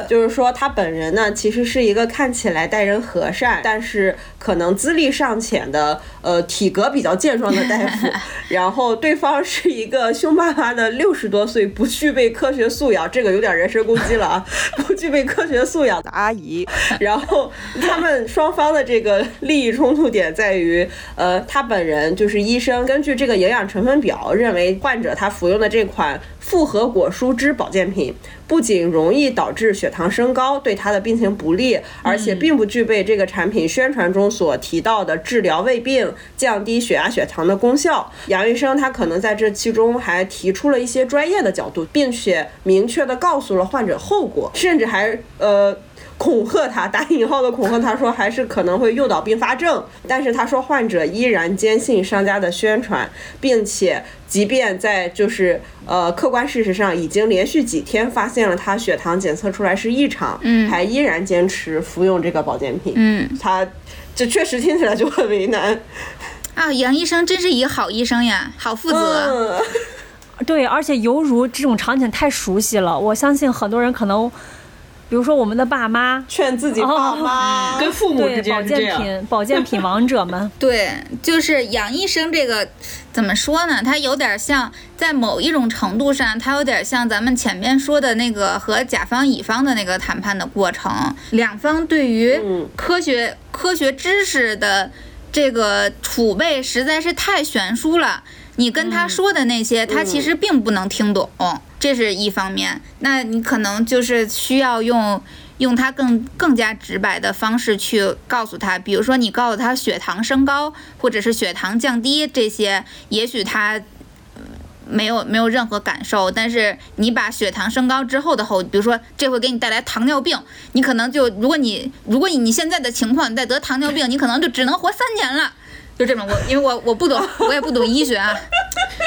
就是说，他本人呢，其实是一个看起来待人和善，但是可能资历尚浅的，呃，体格比较健壮的大夫。然后对方是一个凶巴巴的六十多岁，不具备科学素养，这个有点人身攻击了啊，不具备科学素养的阿姨。然后他们双方的这个利益冲突点在于，呃，他本人就是医生，根据这个营养成分表认为，患者他服用的这款复合果蔬汁保健品，不仅容易导致血糖升高，对他的病情不利，而且并不具备这个产品宣传中所提到的治疗胃病、降低血压、血糖的功效。杨医生他可能在这其中还提出了一些专业的角度，并且明确的告诉了患者后果，甚至还呃。恐吓他，打引号的恐吓他说还是可能会诱导并发症，但是他说患者依然坚信商家的宣传，并且即便在就是呃客观事实上已经连续几天发现了他血糖检测出来是异常，嗯。还依然坚持服用这个保健品，嗯。他这确实听起来就很为难，啊，杨医生真是一个好医生呀，好负责。嗯，对，而且犹如这种场景太熟悉了，我相信很多人可能，比如说我们的爸妈，劝自己爸妈，跟父母保健间是这样。品保健品王者们，对，就是杨医生这个怎么说呢？他有点像，在某一种程度上，他有点像咱们前面说的那个和甲方乙方的那个谈判的过程，两方对于嗯科学、科学知识的这个储备实在是太悬殊了。你跟他说的那些，他其实并不能听懂，这是一方面。那你可能就是需要用用他更更加直白的方式去告诉他，比如说你告诉他血糖升高或者是血糖降低这些，也许他。呃没有没有任何感受，但是你把血糖升高之后的后，比如说这会给你带来糖尿病，你可能就如果你如果以你现在的情况你再得糖尿病，你可能就只能活三年了，就这种我因为我我不懂 我也不懂医学啊，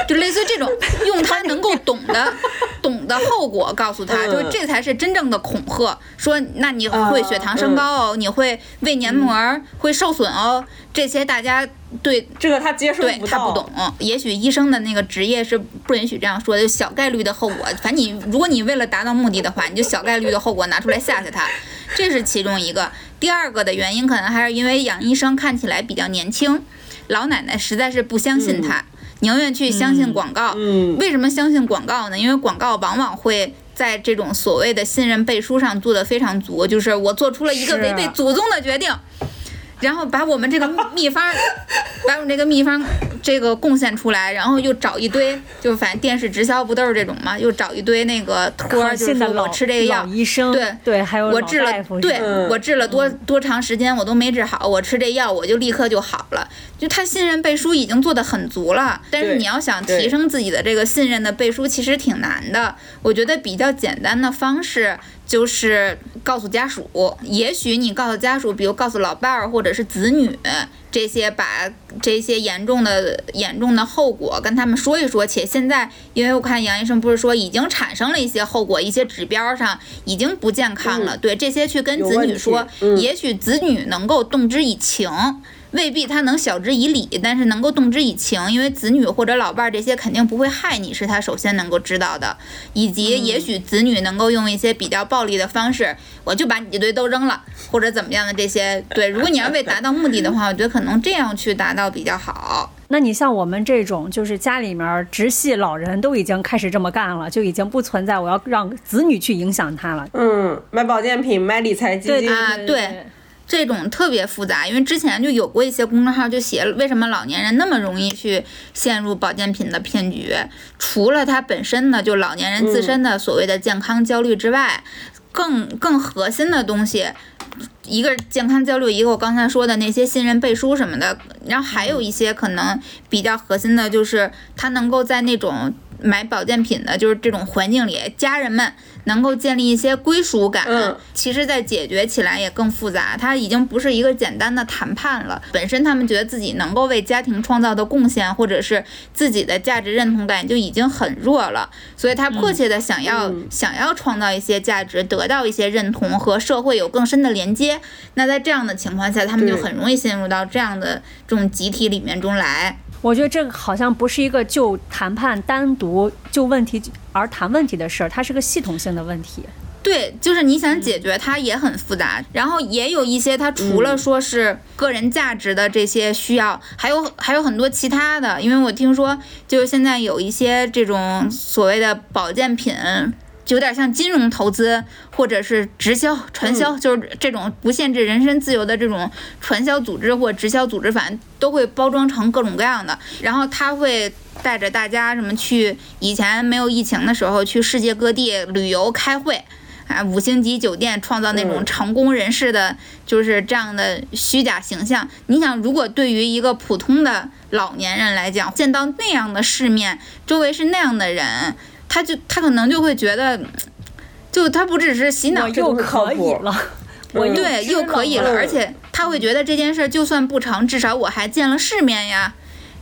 就类似于这种用他能够懂的 懂的后果告诉他，嗯。就是这才是真正的恐吓，说那你会血糖升高哦，你会胃黏膜儿会受损哦，这些大家对这个他接受对不到，他不懂，也许医生的那个职业是不允许这样说的，就小概率的后果。反正你如果你为了达到目的的话，你就小概率的后果拿出来吓吓他，这是其中一个。第二个的原因可能还是因为杨医生看起来比较年轻，老奶奶实在是不相信他，宁愿去相信广告。嗯为什么相信广告呢？因为广告往往会。在这种所谓的信任背书上做得非常足，就是我做出了一个违背祖宗的决定，然后把我们这个 秘方，把我们这个秘方这个贡献出来，然后又找一堆，就反正电视直销不都是这种嘛，又找一堆那个托儿，可就是我吃这个药，医生，对对，还有我治了，对嗯我治了多多长时间我都没治好，我吃这药我就立刻就好了。就他信任背书已经做得很足了，但是你要想提升自己的这个信任的背书，其实挺难的。我觉得比较简单的方式就是告诉家属，也许你告诉家属，比如告诉老伴儿或者是子女。这些把这些严重的严重的后果跟他们说一说，且现在因为我看杨医生不是说已经产生了一些后果，一些指标上已经不健康了，对这些去跟子女说，嗯也许子女能够动之以情。未必他能晓之以理，但是能够动之以情，因为子女或者老伴儿这些肯定不会害你，是他首先能够知道的，以及也许子女能够用一些比较暴力的方式，我就把你这堆都扔了，或者怎么样的这些。对，如果你要为达到目的的话，我觉得可能这样去达到比较好。那你像我们这种，就是家里面直系老人都已经开始这么干了，就已经不存在我要让子女去影响他了。嗯，买保健品，买理财基金，啊对这种特别复杂，因为之前就有过一些公众号就写为什么老年人那么容易去陷入保健品的骗局，除了它本身呢，就老年人自身的所谓的健康焦虑之外，更更核心的东西。一个健康焦虑，一个我刚才说的那些信任背书什么的，然后还有一些可能比较核心的，就是他能够在那种买保健品的，就是这种环境里，家人们能够建立一些归属感。嗯其实，在解决起来也更复杂，它已经不是一个简单的谈判了。本身他们觉得自己能够为家庭创造的贡献，或者是自己的价值认同感就已经很弱了，所以他迫切的想要、嗯想要创造一些价值，得到一些认同和社会有更深的连接。那在这样的情况下，他们就很容易陷入到这样的这种集体里面中来。我觉得这个好像不是一个就谈判单独就问题而谈问题的事儿，它是个系统性的问题。对，就是你想解决它也很复杂，然后也有一些它除了说是个人价值的这些需要，还有还有很多其他的。因为我听说，就是现在有一些这种所谓的保健品，就有点像金融投资或者是直销、传销，就是这种不限制人身自由的这种传销组织或直销组织，反正都会包装成各种各样的，然后他会。带着大家什么去以前没有疫情的时候去世界各地旅游开会，啊，五星级酒店创造那种嗯成功人士的，就是这样的虚假形象。你想，如果对于一个普通的老年人来讲，见到那样的世面，周围是那样的人，他就他可能就会觉得，就他不只是洗脑，又可以了，我对，又可以了，嗯而且他会觉得这件事儿就算不成，至少我还见了世面呀，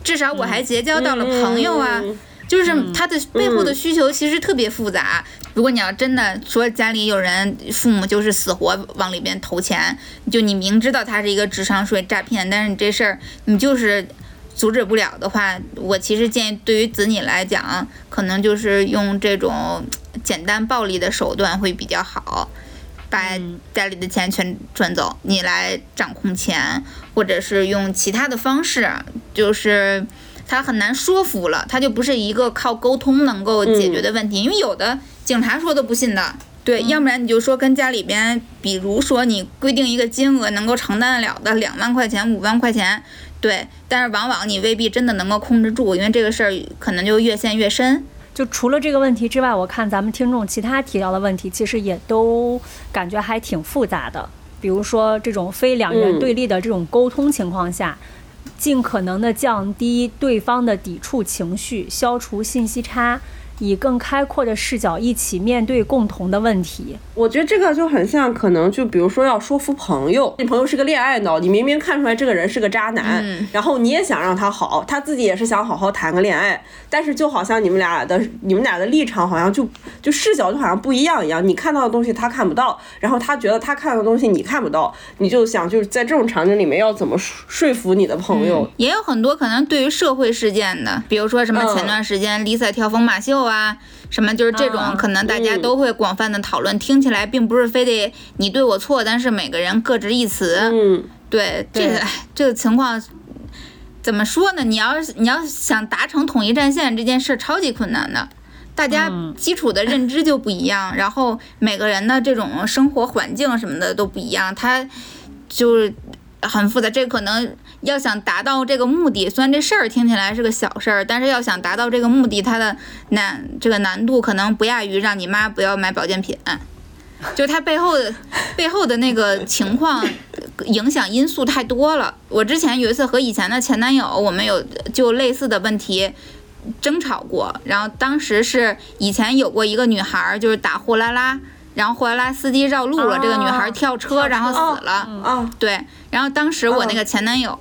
至少我还结交到了朋友啊。嗯就是他的背后的需求其实特别复杂。如果你要真的说家里有人父母就是死活往里边投钱，就你明知道他是一个智商税诈骗，但是你这事儿你就是阻止不了的话，我其实建议对于子女来讲，可能就是用这种简单暴力的手段会比较好。把家里的钱全赚走，你来掌控钱，或者是用其他的方式，就是他很难说服了，他就不是一个靠沟通能够解决的问题，因为有的警察说都不信的。对，要不然你就说跟家里边，比如说你规定一个金额能够承担得了的两万块钱、五万块钱，对，但是往往你未必真的能够控制住，因为这个事儿可能就越陷越深。就除了这个问题之外，我看咱们听众其他提到的问题，其实也都感觉还挺复杂的。比如说这种非两人嗯对立的这种沟通情况下，尽可能的降低对方的抵触情绪，消除信息差，以更开阔的视角一起面对共同的问题。我觉得这个就很像，可能就比如说要说服朋友，你朋友是个恋爱脑，你明明看出来这个人是个渣男，嗯。然后你也想让他好，他自己也是想好好谈个恋爱，但是就好像你们俩的你们俩的立场好像就就视角就好像不一样一样，你看到的东西他看不到，然后他觉得他看到的东西你看不到，你就想就是在这种场景里面要怎么说说服你的朋友，也有很多可能对于社会事件的，比如说什么嗯。前段时间 Lisa 跳疯马秀啊，什么就是这种啊，可能大家嗯都会广泛的讨论，听起来并不是非得你对我错，但是每个人各执一词。嗯，对，这个哎 这个情况怎么说呢？你要是你要想达成统一战线这件事，超级困难的。大家嗯基础的认知就不一样，然后每个人的这种生活环境什么的都不一样，他就是很复杂。这可能要想达到这个目的，虽然这事儿听起来是个小事儿，但是要想达到这个目的，它的难这个难度可能不亚于让你妈不要买保健品。就是它背后的背后的那个情况影响因素太多了。我之前有一次和以前的前男友，我们有就类似的问题争吵过，然后当时是以前有过一个女孩儿就是打货拉拉，然后货拉拉司机绕路了，这个女孩儿跳车然后死了。啊，对，然后当时我那个前男友。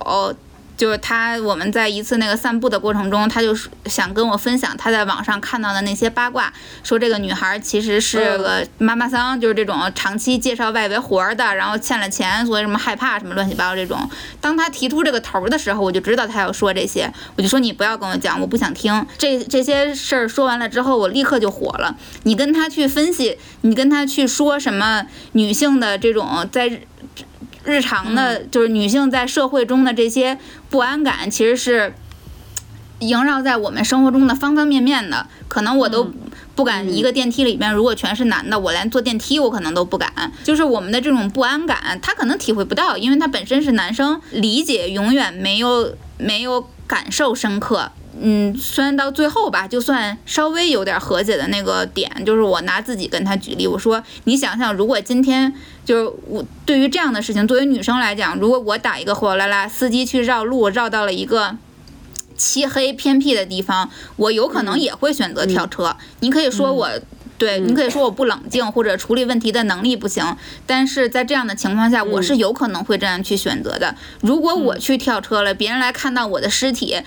就是他，我们在一次那个散步的过程中，他就想跟我分享他在网上看到的那些八卦，说这个女孩其实是个妈妈桑，就是这种长期介绍外围活儿的，然后欠了钱，所以什么害怕什么乱七八糟这种。当他提出这个头儿的时候，我就知道他要说这些，我就说你不要跟我讲，我不想听。这这些事儿说完了之后，我立刻就火了。你跟他去分析，你跟他去说什么女性的这种在日常的，就是女性在社会中的这些不安感，其实是萦绕在我们生活中的方方面面的。可能我都不敢一个电梯里面，如果全是男的，我连坐电梯我可能都不敢。就是我们的这种不安感，他可能体会不到，因为他本身是男生，理解永远没有没有感受深刻。嗯，虽然到最后吧，就算稍微有点和解的那个点，就是我拿自己跟他举例，我说你想想，如果今天就是我对于这样的事情，作为女生来讲，如果我打一个货拉拉司机去绕路，绕到了一个漆黑偏僻的地方，我有可能也会选择跳车。你可以说我。对你可以说我不冷静或者处理问题的能力不行，但是在这样的情况下，我是有可能会这样去选择的。如果我去跳车了，别人来看到我的尸体，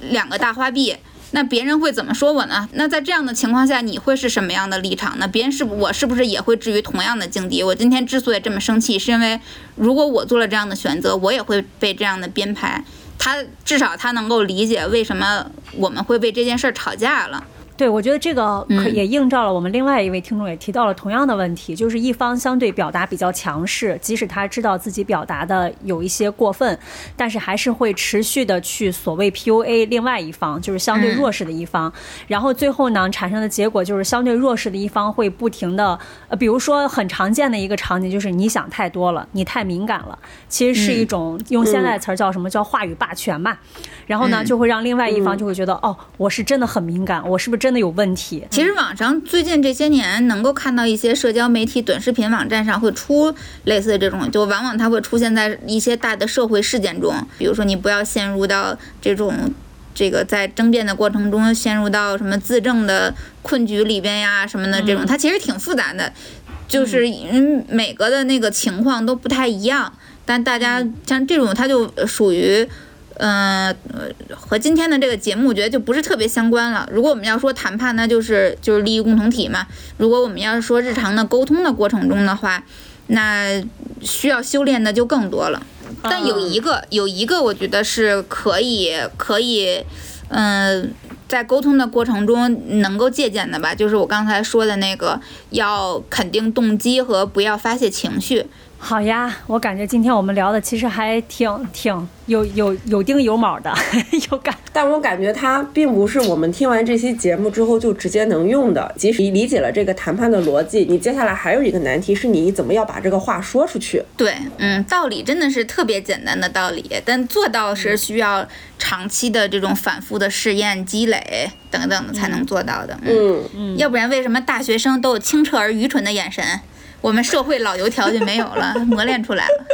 两个大花臂，那别人会怎么说我呢？那在这样的情况下，你会是什么样的立场呢？别人是不我是不是也会置于同样的境地？我今天之所以这么生气，是因为如果我做了这样的选择，我也会被这样的编排。他至少他能够理解为什么我们会被这件事儿吵架了。对，我觉得这个可也映照了我们另外一位听众也提到了同样的问题，就是一方相对表达比较强势，即使他知道自己表达的有一些过分，但是还是会持续的去所谓 PUA 另外一方，就是相对弱势的一方，然后最后呢产生的结果就是相对弱势的一方会不停的，呃，比如说很常见的一个场景就是你想太多了，你太敏感了，其实是一种用现在词儿叫什么叫话语霸权嘛，然后呢就会让另外一方就会觉得哦，我是真的很敏感，我是不是？真的有问题。其实网上最近这些年能够看到一些社交媒体短视频网站上会出类似的这种，就往往它会出现在一些大的社会事件中。比如说，你不要陷入到这种这个在争辩的过程中陷入到什么自证的困局里边呀什么的这种，它其实挺复杂的，就是嗯每个的那个情况都不太一样。但大家像这种，它就属于。嗯，和今天的这个节目，我觉得就不是特别相关了。如果我们要说谈判，那就是就是利益共同体嘛。如果我们要是说日常的沟通的过程中的话，那需要修炼的就更多了。但有一个，有一个，我觉得是可以可以，嗯，在沟通的过程中能够借鉴的吧，就是我刚才说的那个，要肯定动机和不要发泄情绪。好呀，我感觉今天我们聊的其实还挺挺有有有丁有卯的，有感。但我感觉它并不是我们听完这期节目之后就直接能用的。即使你理解了这个谈判的逻辑，你接下来还有一个难题是你怎么要把这个话说出去。对，嗯，道理真的是特别简单的道理，但做到是需要长期的这种反复的试验、积累等等的才能做到的。嗯嗯，要不然为什么大学生都有清澈而愚蠢的眼神？我们社会老油条就没有了，磨练出来了。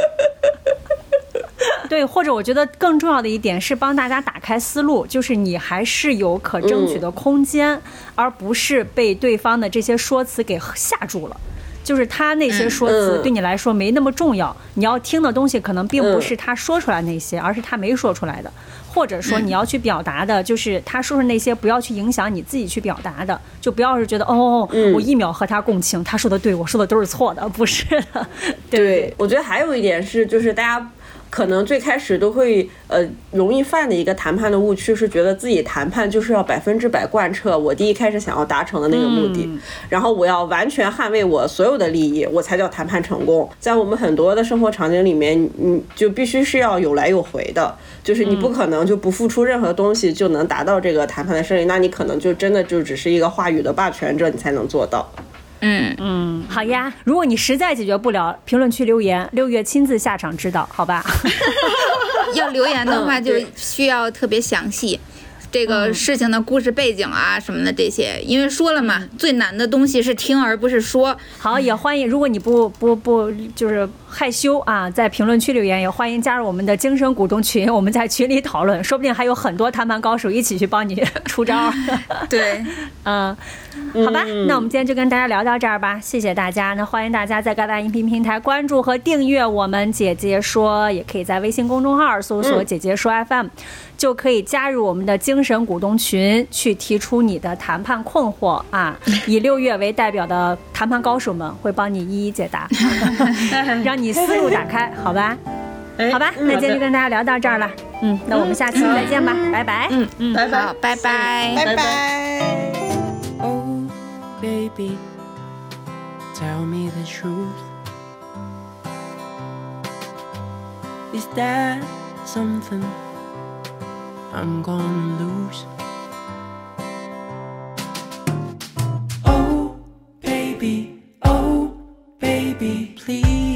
对，或者我觉得更重要的一点是帮大家打开思路，就是你还是有可争取的空间，而不是被对方的这些说辞给吓住了。就是他那些说辞对你来说没那么重要，你要听的东西可能并不是他说出来那些，而是他没说出来的。或者说你要去表达的，就是他说的那些，不要去影响你自己去表达的，就不要是觉得哦，我一秒和他共情，他说的对，我说的都是错的，不是的。对，我觉得还有一点是，就是大家。可能最开始都会呃容易犯的一个谈判的误区是觉得自己谈判就是要百分之百贯彻我第一开始想要达成的那个目的，然后我要完全捍卫我所有的利益，我才叫谈判成功。在我们很多的生活场景里面，你就必须是要有来有回的，就是你不可能就不付出任何东西就能达到这个谈判的胜利，那你可能就真的就只是一个话语的霸权者，你才能做到。嗯嗯，好呀。如果你实在解决不了，评论区留言，六月亲自下场指导，好吧？要留言的话，就需要特别详细。这个事情的故事背景啊什么的这些，因为说了嘛，最难的东西是听而不是说。好，也欢迎，如果你不不不就是害羞啊，在评论区留言，也欢迎加入我们的精神股东群，我们在群里讨论，说不定还有很多谈判高手一起去帮你出招。对，嗯，好吧，那我们今天就跟大家聊到这儿吧，谢谢大家。那欢迎大家在各大音频平台关注和订阅我们姐姐说，也可以在微信公众号搜索“姐姐说 FM”。就可以加入我们的精神股东群，去提出你的谈判困惑啊！以六月为代表的谈判高手们会帮你一一解答，让你思路打开，好吧？好吧，那今天就跟大家聊到这儿了。嗯，那我们下期再见吧，拜拜。嗯嗯，拜拜，拜拜，拜拜。I'm gonna lose. Oh, baby, oh, baby, please.